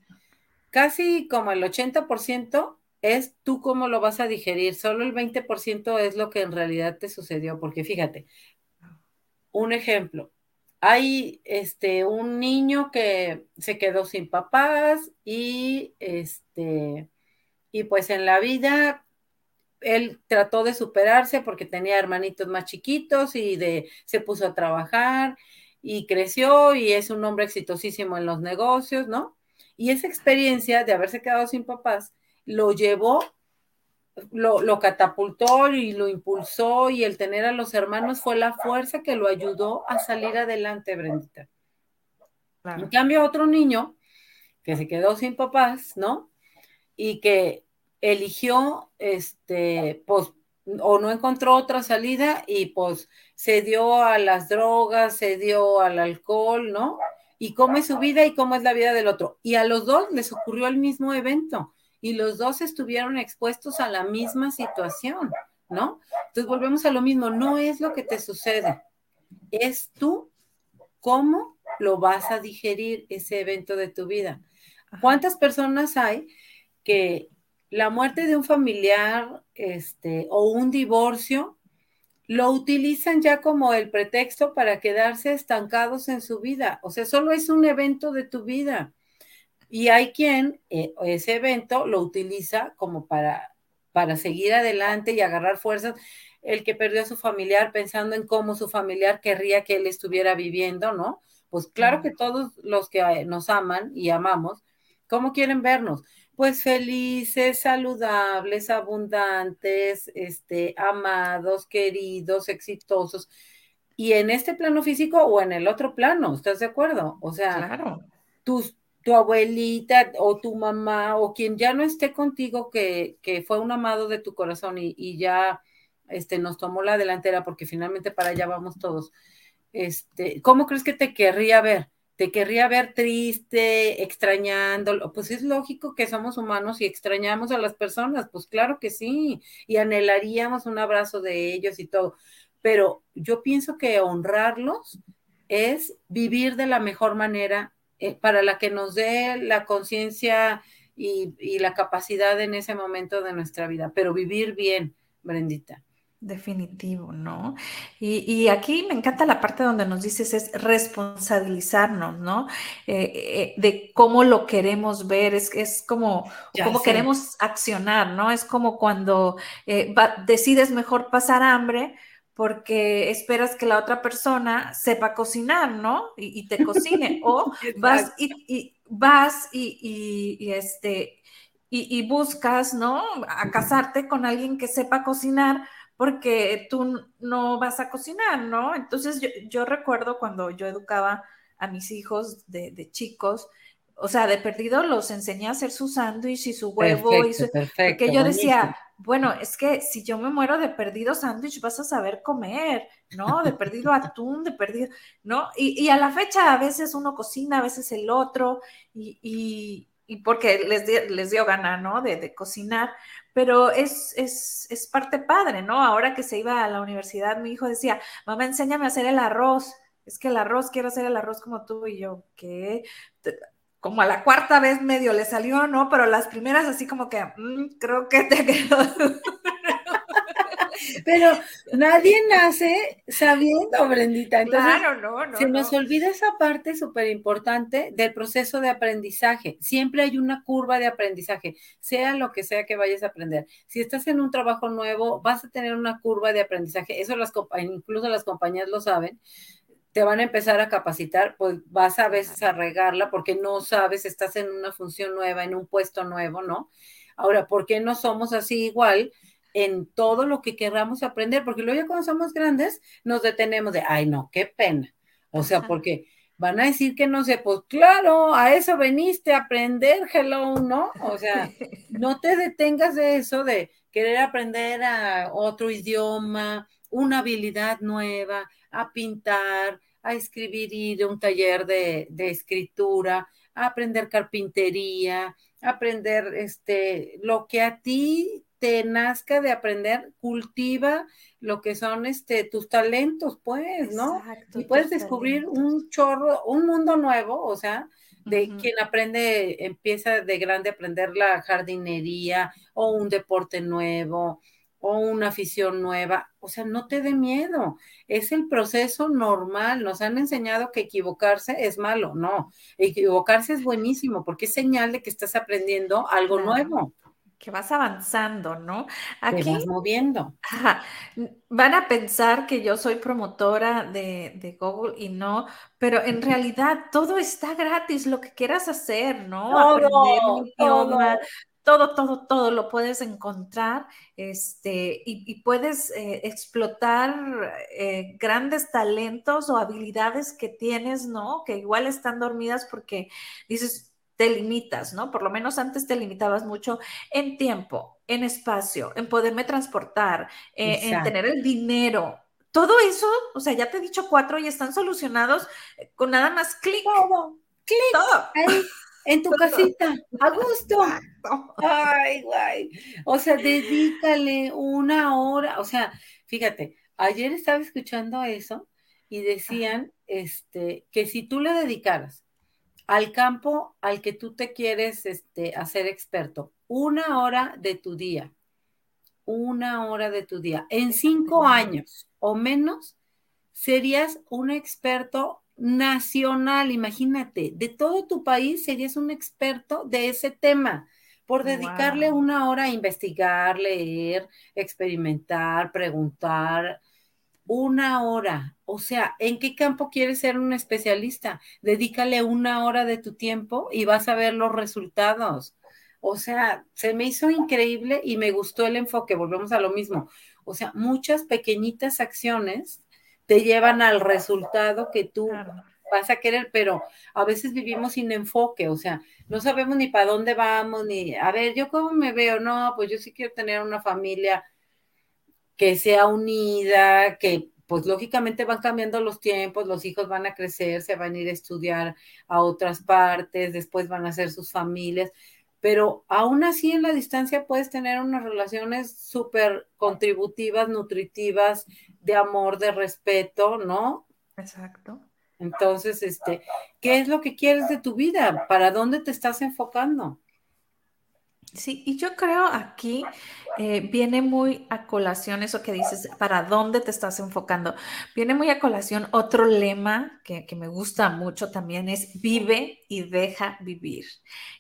Speaker 2: casi como el 80% es tú cómo lo vas a digerir, solo el 20% es lo que en realidad te sucedió, porque fíjate, un ejemplo, hay este un niño que se quedó sin papás y este y pues en la vida él trató de superarse porque tenía hermanitos más chiquitos y de se puso a trabajar y creció y es un hombre exitosísimo en los negocios, ¿no? Y esa experiencia de haberse quedado sin papás lo llevó, lo, catapultó y lo impulsó y el tener a los hermanos fue la fuerza que lo ayudó a salir adelante, Brendita. En cambio, otro niño que se quedó sin papás, ¿no? Y que eligió, este, pues, o no encontró otra salida y pues se dio a las drogas, se dio al alcohol, ¿no? Y cómo es su vida y cómo es la vida del otro. Y a los dos les ocurrió el mismo evento y los dos estuvieron expuestos a la misma situación, ¿no? Entonces volvemos a lo mismo, no es lo que te sucede, es tú cómo lo vas a digerir ese evento de tu vida. ¿Cuántas personas hay que la muerte de un familiar este, o un divorcio lo utilizan ya como el pretexto para quedarse estancados en su vida. O sea, solo es un evento de tu vida. Y hay quien eh, ese evento lo utiliza como para, para seguir adelante y agarrar fuerzas. El que perdió a su familiar pensando en cómo su familiar querría que él estuviera viviendo, ¿no? Pues claro que todos los que eh, nos aman y amamos, ¿cómo quieren vernos? Pues felices, saludables, abundantes, este, amados, queridos, exitosos. Y en este plano físico o en el otro plano, ¿estás de acuerdo? O sea, tu, abuelita o tu mamá o quien ya no esté contigo, que, fue un amado de tu corazón y, ya este, nos tomó la delantera porque finalmente para allá vamos todos. Este, ¿Cómo crees que te querría ver? Te querría ver triste, extrañando, pues es lógico que somos humanos y extrañamos a las personas, pues claro que sí, y anhelaríamos un abrazo de ellos y todo, pero yo pienso que honrarlos es vivir de la mejor manera eh, para la que nos dé la conciencia y, y la capacidad en ese momento de nuestra vida, pero vivir bien, Brendita.
Speaker 1: Definitivo, ¿no? Y, aquí me encanta la parte donde nos dices es responsabilizarnos, ¿no? Eh, eh, de cómo lo queremos ver, es, es como cómo queremos accionar, ¿no? Es como cuando eh, decides mejor pasar hambre porque esperas que la otra persona sepa cocinar, ¿no? Y, te cocine, (laughs) o vas y, vas y, este y buscas, ¿no? A casarte con alguien que sepa cocinar porque tú no vas a cocinar, ¿no? Entonces yo, recuerdo cuando yo educaba a mis hijos de, chicos, o sea, de perdido los enseñé a hacer su sándwich y su huevo y su... porque yo decía, bueno, es que si yo me muero de perdido sándwich, vas a saber comer, ¿no? De perdido atún, de perdido, ¿no? Y, a la fecha a veces uno cocina, a veces el otro, y, porque les, les dio gana, ¿no? De, de cocinar, pero es, es, es, parte padre, ¿no? Ahora que se iba a la universidad, mi hijo decía, mamá, enséñame a hacer el arroz. Es que el arroz, quiero hacer el arroz como tú y yo, ¿qué? Como a la cuarta vez medio le salió, ¿no? Pero las primeras así como que, mm, creo que te (laughs) quedó.
Speaker 2: Pero nadie nace sabiendo, Brendita. Entonces, claro, no, no, se nos olvida esa parte súper importante del proceso de aprendizaje. Siempre hay una curva de aprendizaje, sea lo que sea que vayas a aprender. Si estás en un trabajo nuevo, vas a tener una curva de aprendizaje. Eso las, incluso las compañías lo saben te van a empezar a capacitar, pues vas a veces a regarla porque no sabes, estás en una función nueva, en un puesto nuevo, ¿no? Ahora, ¿por qué no somos así igual? En todo lo que queramos aprender, porque luego ya cuando somos grandes nos detenemos de, ay no, qué pena. O sea, porque van a decir que no sé, pues claro, a eso veniste a aprender, hello, ¿no? O sea, (laughs) no te detengas de eso, de querer aprender a otro idioma, una habilidad nueva, a pintar, a escribir, ir a un taller de, de escritura, a aprender carpintería, aprender este, lo que a ti te nazca de aprender, cultiva lo que son este tus talentos, pues, ¿no? y puedes descubrir un chorro, un mundo nuevo, o sea, de quien aprende, empieza de grande a aprender la jardinería o un deporte nuevo o una afición nueva, o sea, no te dé miedo, es el proceso normal, nos han enseñado que equivocarse es malo, no, equivocarse es buenísimo porque es señal de que estás aprendiendo algo nuevo
Speaker 1: que vas avanzando, ¿no?
Speaker 2: Aquí Te vas moviendo.
Speaker 1: van a pensar que yo soy promotora de, Google y no, pero en realidad todo está gratis, lo que quieras hacer, ¿no? Aprender un idioma, todo, todo, todo lo puedes encontrar este, y, puedes eh, explotar eh, grandes talentos o habilidades que tienes, ¿no? Que igual están dormidas porque dices, te limitas, ¿no? Por lo menos antes te limitabas mucho en tiempo, en espacio, en poderme transportar, eh, en tener el dinero. Todo eso, o sea, ya te he dicho cuatro y están solucionados eh, con nada más clic.
Speaker 2: Todo, clic. Todo. en tu casita, a gusto. Ay, guay. O sea, dedícale una hora. O sea, fíjate, ayer estaba escuchando eso y decían este, que si tú le dedicaras al campo al que tú te quieres este, hacer experto. Una hora de tu día, una hora de tu día. En cinco años o menos, serías un experto nacional, imagínate, de todo tu país serías un experto de ese tema por dedicarle una hora a investigar, leer, experimentar, preguntar, una hora. O sea, ¿en qué campo quieres ser un especialista? Dedícale una hora de tu tiempo y vas a ver los resultados. O sea, se me hizo increíble y me gustó el enfoque. Volvemos a lo mismo. O sea, muchas pequeñitas acciones te llevan al resultado que tú vas a querer, pero a veces vivimos sin enfoque, o sea, no sabemos ni para dónde vamos, ni, a ver, yo cómo me veo, no, pues yo sí quiero tener una familia que sea unida, que pues lógicamente van cambiando los tiempos, los hijos van a crecer, se van a ir a estudiar a otras partes, después van a hacer sus familias, pero aún así en la distancia puedes tener unas relaciones súper contributivas, nutritivas, de amor, de respeto, ¿no?
Speaker 1: Exacto.
Speaker 2: Entonces, este, ¿qué es lo que quieres de tu vida? ¿Para dónde te estás enfocando?
Speaker 1: Sí, y yo creo aquí eh, viene muy a colación eso que dices, ¿para dónde te estás enfocando? Viene muy a colación otro lema que, me gusta mucho también es vive y deja vivir.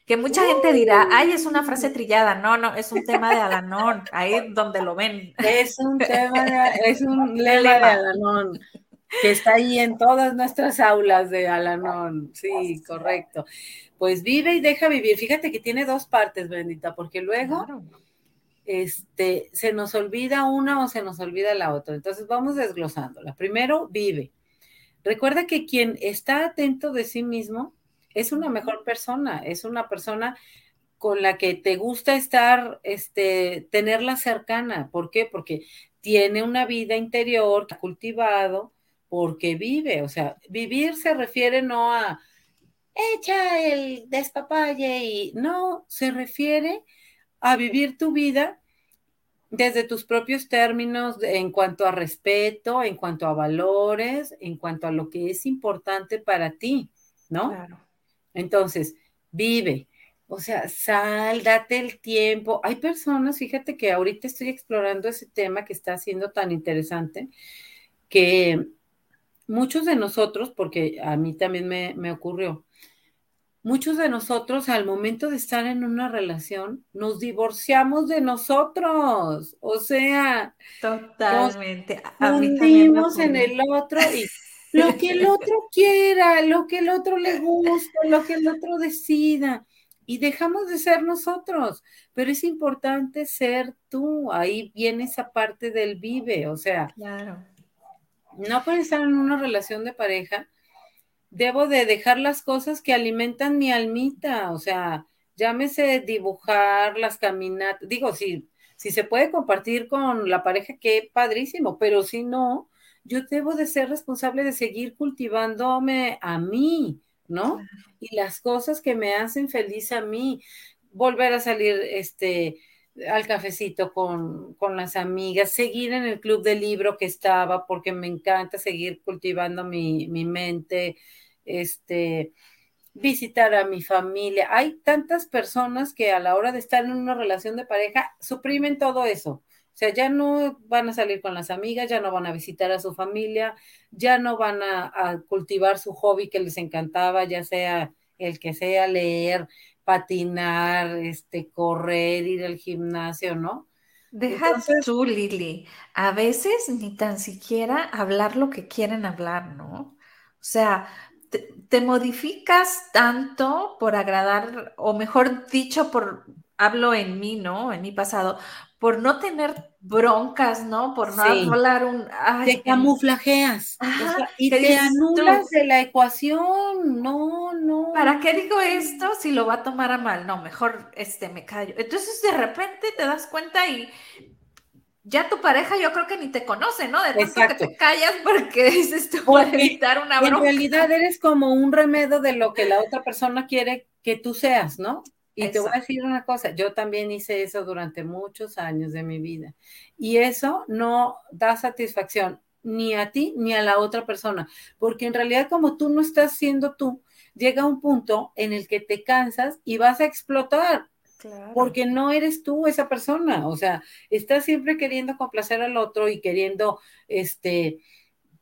Speaker 1: Que mucha gente dirá, ay, es una frase trillada. No, no, es un tema de Alanón, ahí donde lo ven.
Speaker 2: Es un tema, de, es un (laughs) lema de Alanón que está ahí en todas nuestras aulas de Alanón. Sí, correcto pues vive y deja vivir. Fíjate que tiene dos partes, Bendita, porque luego este, se nos olvida una o se nos olvida la otra. Entonces vamos desglosándola. Primero, vive. Recuerda que quien está atento de sí mismo es una mejor persona, es una persona con la que te gusta estar, este, tenerla cercana. ¿Por qué? Porque tiene una vida interior cultivado, porque vive. O sea, vivir se refiere no a echa el despapalle y no, se refiere a vivir tu vida desde tus propios términos en cuanto a respeto, en cuanto a valores, en cuanto a lo que es importante para ti, ¿no? Claro. Entonces, vive, o sea, sal, date el tiempo. Hay personas, fíjate que ahorita estoy explorando ese tema que está siendo tan interesante, que muchos de nosotros, porque a mí también me, me ocurrió, muchos de nosotros al momento de estar en una relación nos divorciamos de nosotros, o sea,
Speaker 1: totalmente.
Speaker 2: Nos en el otro y (laughs) lo que el otro quiera, lo que el otro le gusta, lo que el otro decida. Y dejamos de ser nosotros, pero es importante ser tú. Ahí viene esa parte del vive, o sea,
Speaker 1: claro.
Speaker 2: No puedes estar en una relación de pareja debo de dejar las cosas que alimentan mi almita, o sea, llámese dibujar las caminatas, digo, si, si se puede compartir con la pareja, qué padrísimo, pero si no, yo debo de ser responsable de seguir cultivándome a mí, ¿no? Y las cosas que me hacen feliz a mí, volver a salir, este, al cafecito con, con, las amigas, seguir en el club de libro que estaba, porque me encanta seguir cultivando mi, mi mente, este, visitar a mi familia. Hay tantas personas que a la hora de estar en una relación de pareja suprimen todo eso. O sea, ya no van a salir con las amigas, ya no van a visitar a su familia, ya no van a, cultivar su hobby que les encantaba, ya sea el que sea, leer, patinar, este, correr, ir al gimnasio, ¿no?
Speaker 1: Deja tú, Lili. A veces ni tan siquiera hablar lo que quieren hablar, ¿no? O sea, te, modificas tanto por agradar, o mejor dicho, por, hablo en mí, ¿no? En mi pasado, por no tener broncas, ¿no? Por no hablar un...
Speaker 2: te camuflajeas y te anulas de la ecuación, no, no.
Speaker 1: ¿Para qué digo esto si lo va a tomar a mal? No, mejor este, me callo. Entonces de repente te das cuenta y ya tu pareja yo creo que ni te conoce, ¿no? De tanto que te callas porque (laughs) dices tú para evitar una
Speaker 2: broma. En realidad eres como un remedio de lo que la otra persona quiere que tú seas, ¿no? Y te voy a decir una cosa, yo también hice eso durante muchos años de mi vida. Y eso no da satisfacción ni a ti ni a la otra persona, porque en realidad como tú no estás siendo tú, llega un punto en el que te cansas y vas a explotar porque no eres tú esa persona, o sea, estás siempre queriendo complacer al otro y queriendo, este,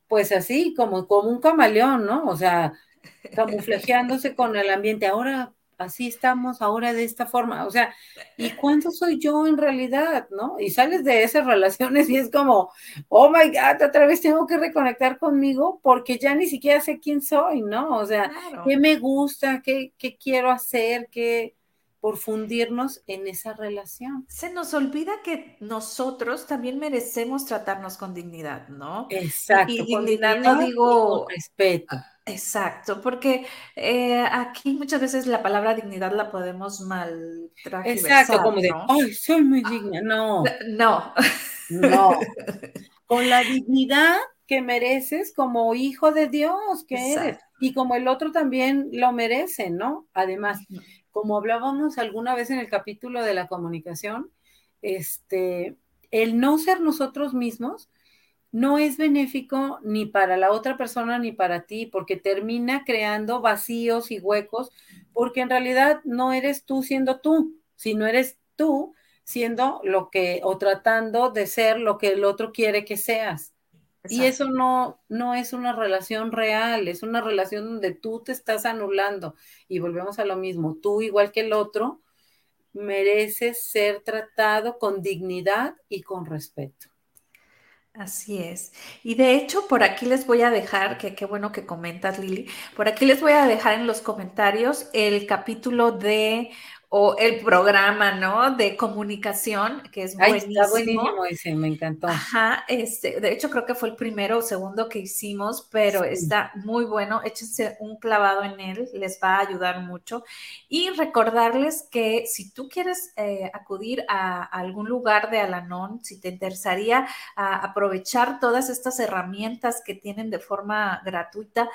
Speaker 2: pues así, como, como un camaleón, ¿no? O sea, (laughs) camuflajeándose con el ambiente. Ahora así estamos, ahora de esta forma, o sea, ¿y cuánto soy yo en realidad, no? Y sales de esas relaciones y es como, oh my God, otra vez tengo que reconectar conmigo porque ya ni siquiera sé quién soy, ¿no? O sea, qué me gusta, qué, qué quiero hacer, qué por fundirnos en esa relación.
Speaker 1: Se nos olvida que nosotros también merecemos tratarnos con dignidad, ¿no?
Speaker 2: Exacto.
Speaker 1: Y, dignidad no digo
Speaker 2: respeto. Ah,
Speaker 1: exacto, porque eh, aquí muchas veces la palabra dignidad la podemos mal
Speaker 2: Exacto, como de, ay, soy muy digna. No.
Speaker 1: No.
Speaker 2: No. (laughs) Con la dignidad que mereces como hijo de Dios que eres y como el otro también lo merece, ¿no? Además, como hablábamos alguna vez en el capítulo de la comunicación, este, el no ser nosotros mismos no es benéfico ni para la otra persona ni para ti, porque termina creando vacíos y huecos, porque en realidad no eres tú siendo tú, sino eres tú siendo lo que o tratando de ser lo que el otro quiere que seas. Y eso no, no es una relación real, es una relación donde tú te estás anulando. Y volvemos a lo mismo, tú igual que el otro, mereces ser tratado con dignidad y con respeto.
Speaker 1: Así es. Y de hecho, por aquí les voy a dejar, que qué bueno que comentas, Lili, por aquí les voy a dejar en los comentarios el capítulo de o el programa, ¿no? De comunicación, que es buenísimo.
Speaker 2: está buenísimo ese, me encantó.
Speaker 1: Ajá, este, de hecho creo que fue el primero o segundo que hicimos, pero está muy bueno. Échense un clavado en él, les va a ayudar mucho. Y recordarles que si tú quieres eh, acudir a, algún lugar de Alanon, si te interesaría aprovechar todas estas herramientas que tienen de forma gratuita,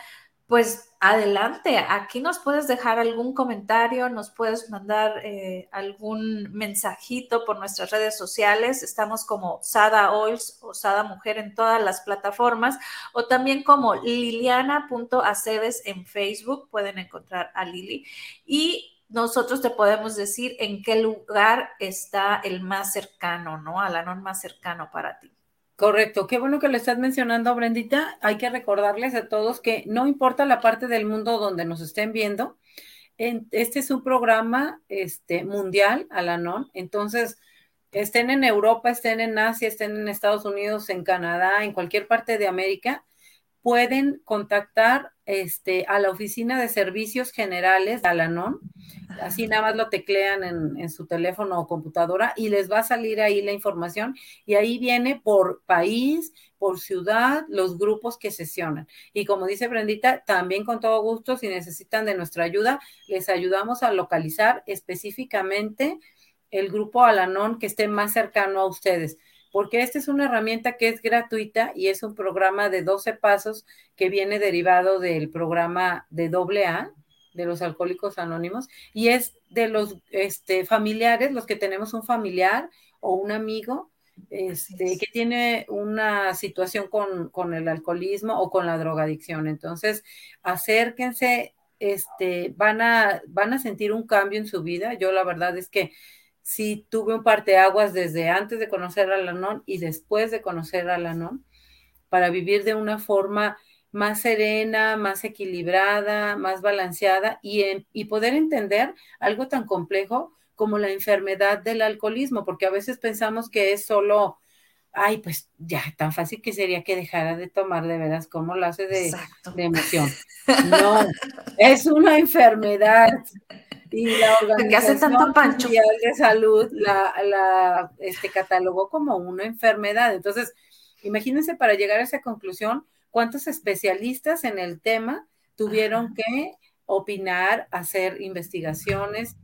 Speaker 1: pues adelante, aquí nos puedes dejar algún comentario, nos puedes mandar eh, algún mensajito por nuestras redes sociales. Estamos como Sada Oils o Sada Mujer en todas las plataformas o también como liliana.aceves en Facebook. Pueden encontrar a Lili y nosotros te podemos decir en qué lugar está el más cercano, ¿no? Al anón más cercano para ti.
Speaker 2: Correcto, qué bueno que lo estás mencionando, Brendita. Hay que recordarles a todos que no importa la parte del mundo donde nos estén viendo, este es un programa este, mundial, Alanon. Entonces, estén en Europa, estén en Asia, estén en Estados Unidos, en Canadá, en cualquier parte de América, pueden contactar este, a la Oficina de Servicios Generales de Alanon Así nada más lo teclean en, su teléfono o computadora y les va a salir ahí la información. Y ahí viene por país, por ciudad, los grupos que sesionan. Y como dice Brendita, también con todo gusto, si necesitan de nuestra ayuda, les ayudamos a localizar específicamente el grupo Alanón que esté más cercano a ustedes porque esta es una herramienta que es gratuita y es un programa de 12 pasos que viene derivado del programa de AA, de los alcohólicos anónimos y es de los este, familiares, los que tenemos un familiar o un amigo este, que tiene una situación con, con, el alcoholismo o con la drogadicción. Entonces, acérquense, este, van, a, van a sentir un cambio en su vida. Yo la verdad es que sí tuve un parteaguas desde antes de conocer a Lanón y después de conocer a Lanón para vivir de una forma más serena, más equilibrada, más balanceada y, y poder entender algo tan complejo como la enfermedad del alcoholismo, porque a veces pensamos que es solo, ay, pues ya, tan fácil que sería que dejara de tomar de veras, como lo hace de, de emoción. (laughs) No, es una enfermedad. Y la (laughs) Organización Mundial de Salud la, la este, catalogó como una enfermedad. Entonces, imagínense para llegar a esa conclusión, cuántos especialistas en el tema tuvieron que opinar, hacer investigaciones,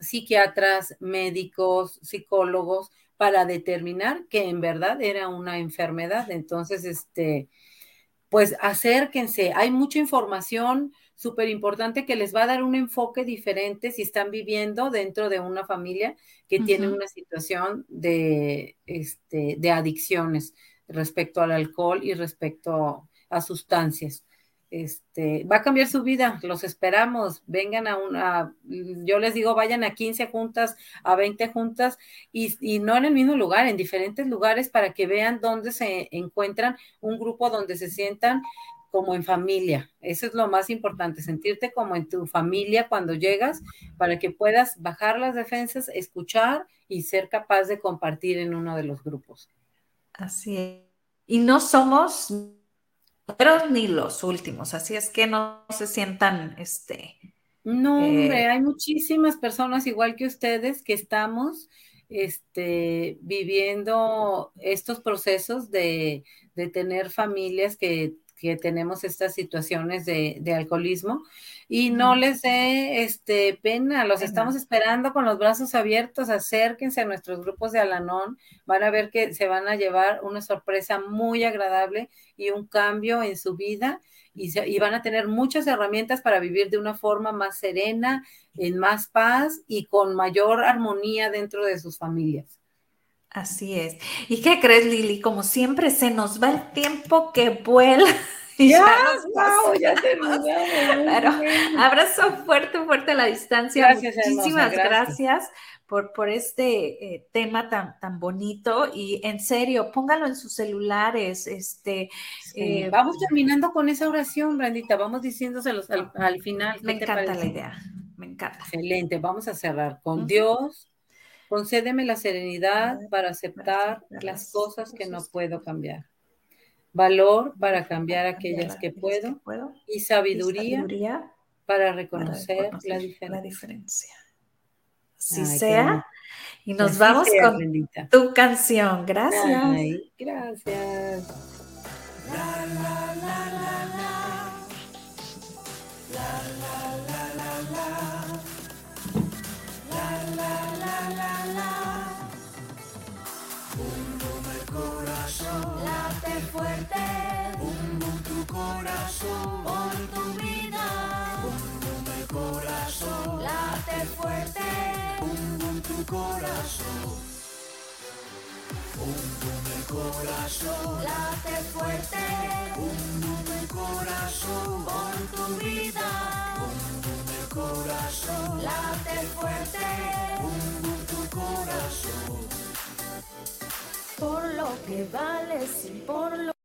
Speaker 2: psiquiatras, médicos, psicólogos, para determinar que en verdad era una enfermedad. Entonces, este, pues acérquense, hay mucha información súper importante que les va a dar un enfoque diferente si están viviendo dentro de una familia que tiene una situación de, este, de adicciones respecto al alcohol y respecto a sustancias. Este, va a cambiar su vida, los esperamos, vengan a una, yo les digo, vayan a 15 juntas, a 20 juntas y, y, no en el mismo lugar, en diferentes lugares para que vean dónde se encuentran un grupo donde se sientan como en familia. Eso es lo más importante, sentirte como en tu familia cuando llegas para que puedas bajar las defensas, escuchar y ser capaz de compartir en uno de los grupos.
Speaker 1: Así es. Y no somos pero ni los últimos, así es que no se sientan, este...
Speaker 2: No, hombre, eh, hay muchísimas personas igual que ustedes que estamos este, viviendo estos procesos de, de tener familias que, que tenemos estas situaciones de, alcoholismo y no les dé este, pena, los estamos esperando con los brazos abiertos, acérquense a nuestros grupos de Alanón, van a ver que se van a llevar una sorpresa muy agradable y un cambio en su vida y, y van a tener muchas herramientas para vivir de una forma más serena, en más paz y con mayor armonía dentro de sus familias.
Speaker 1: Así es. ¿Y qué crees, Lili? Como siempre, se nos va el tiempo que vuela. (laughs)
Speaker 2: ya, ya ya terminamos. (laughs)
Speaker 1: Pero abrazo fuerte, fuerte a la distancia.
Speaker 2: Gracias,
Speaker 1: Muchísimas gracias. por, por este eh, tema tan, tan bonito y en serio, póngalo en sus celulares. Este,
Speaker 2: eh, vamos terminando con esa oración, Brandita, vamos diciéndoselos al, final.
Speaker 1: Me encanta la idea, me encanta.
Speaker 2: Excelente, vamos a cerrar con Dios Concédeme la serenidad para aceptar las cosas que no puedo cambiar. Valor para cambiar aquellas que puedo. Y sabiduría para reconocer la diferencia.
Speaker 1: Así sea. Y nos vamos con tu canción. Gracias.
Speaker 2: gracias.
Speaker 3: late fuerte. Bum tu corazón, por tu vida. Bum el corazón, late fuerte. Bum tu corazón. Bum el corazón, late fuerte. Bum el corazón, por tu vida. Bum el corazón, late fuerte. Bum tu corazón
Speaker 4: por lo que vales y por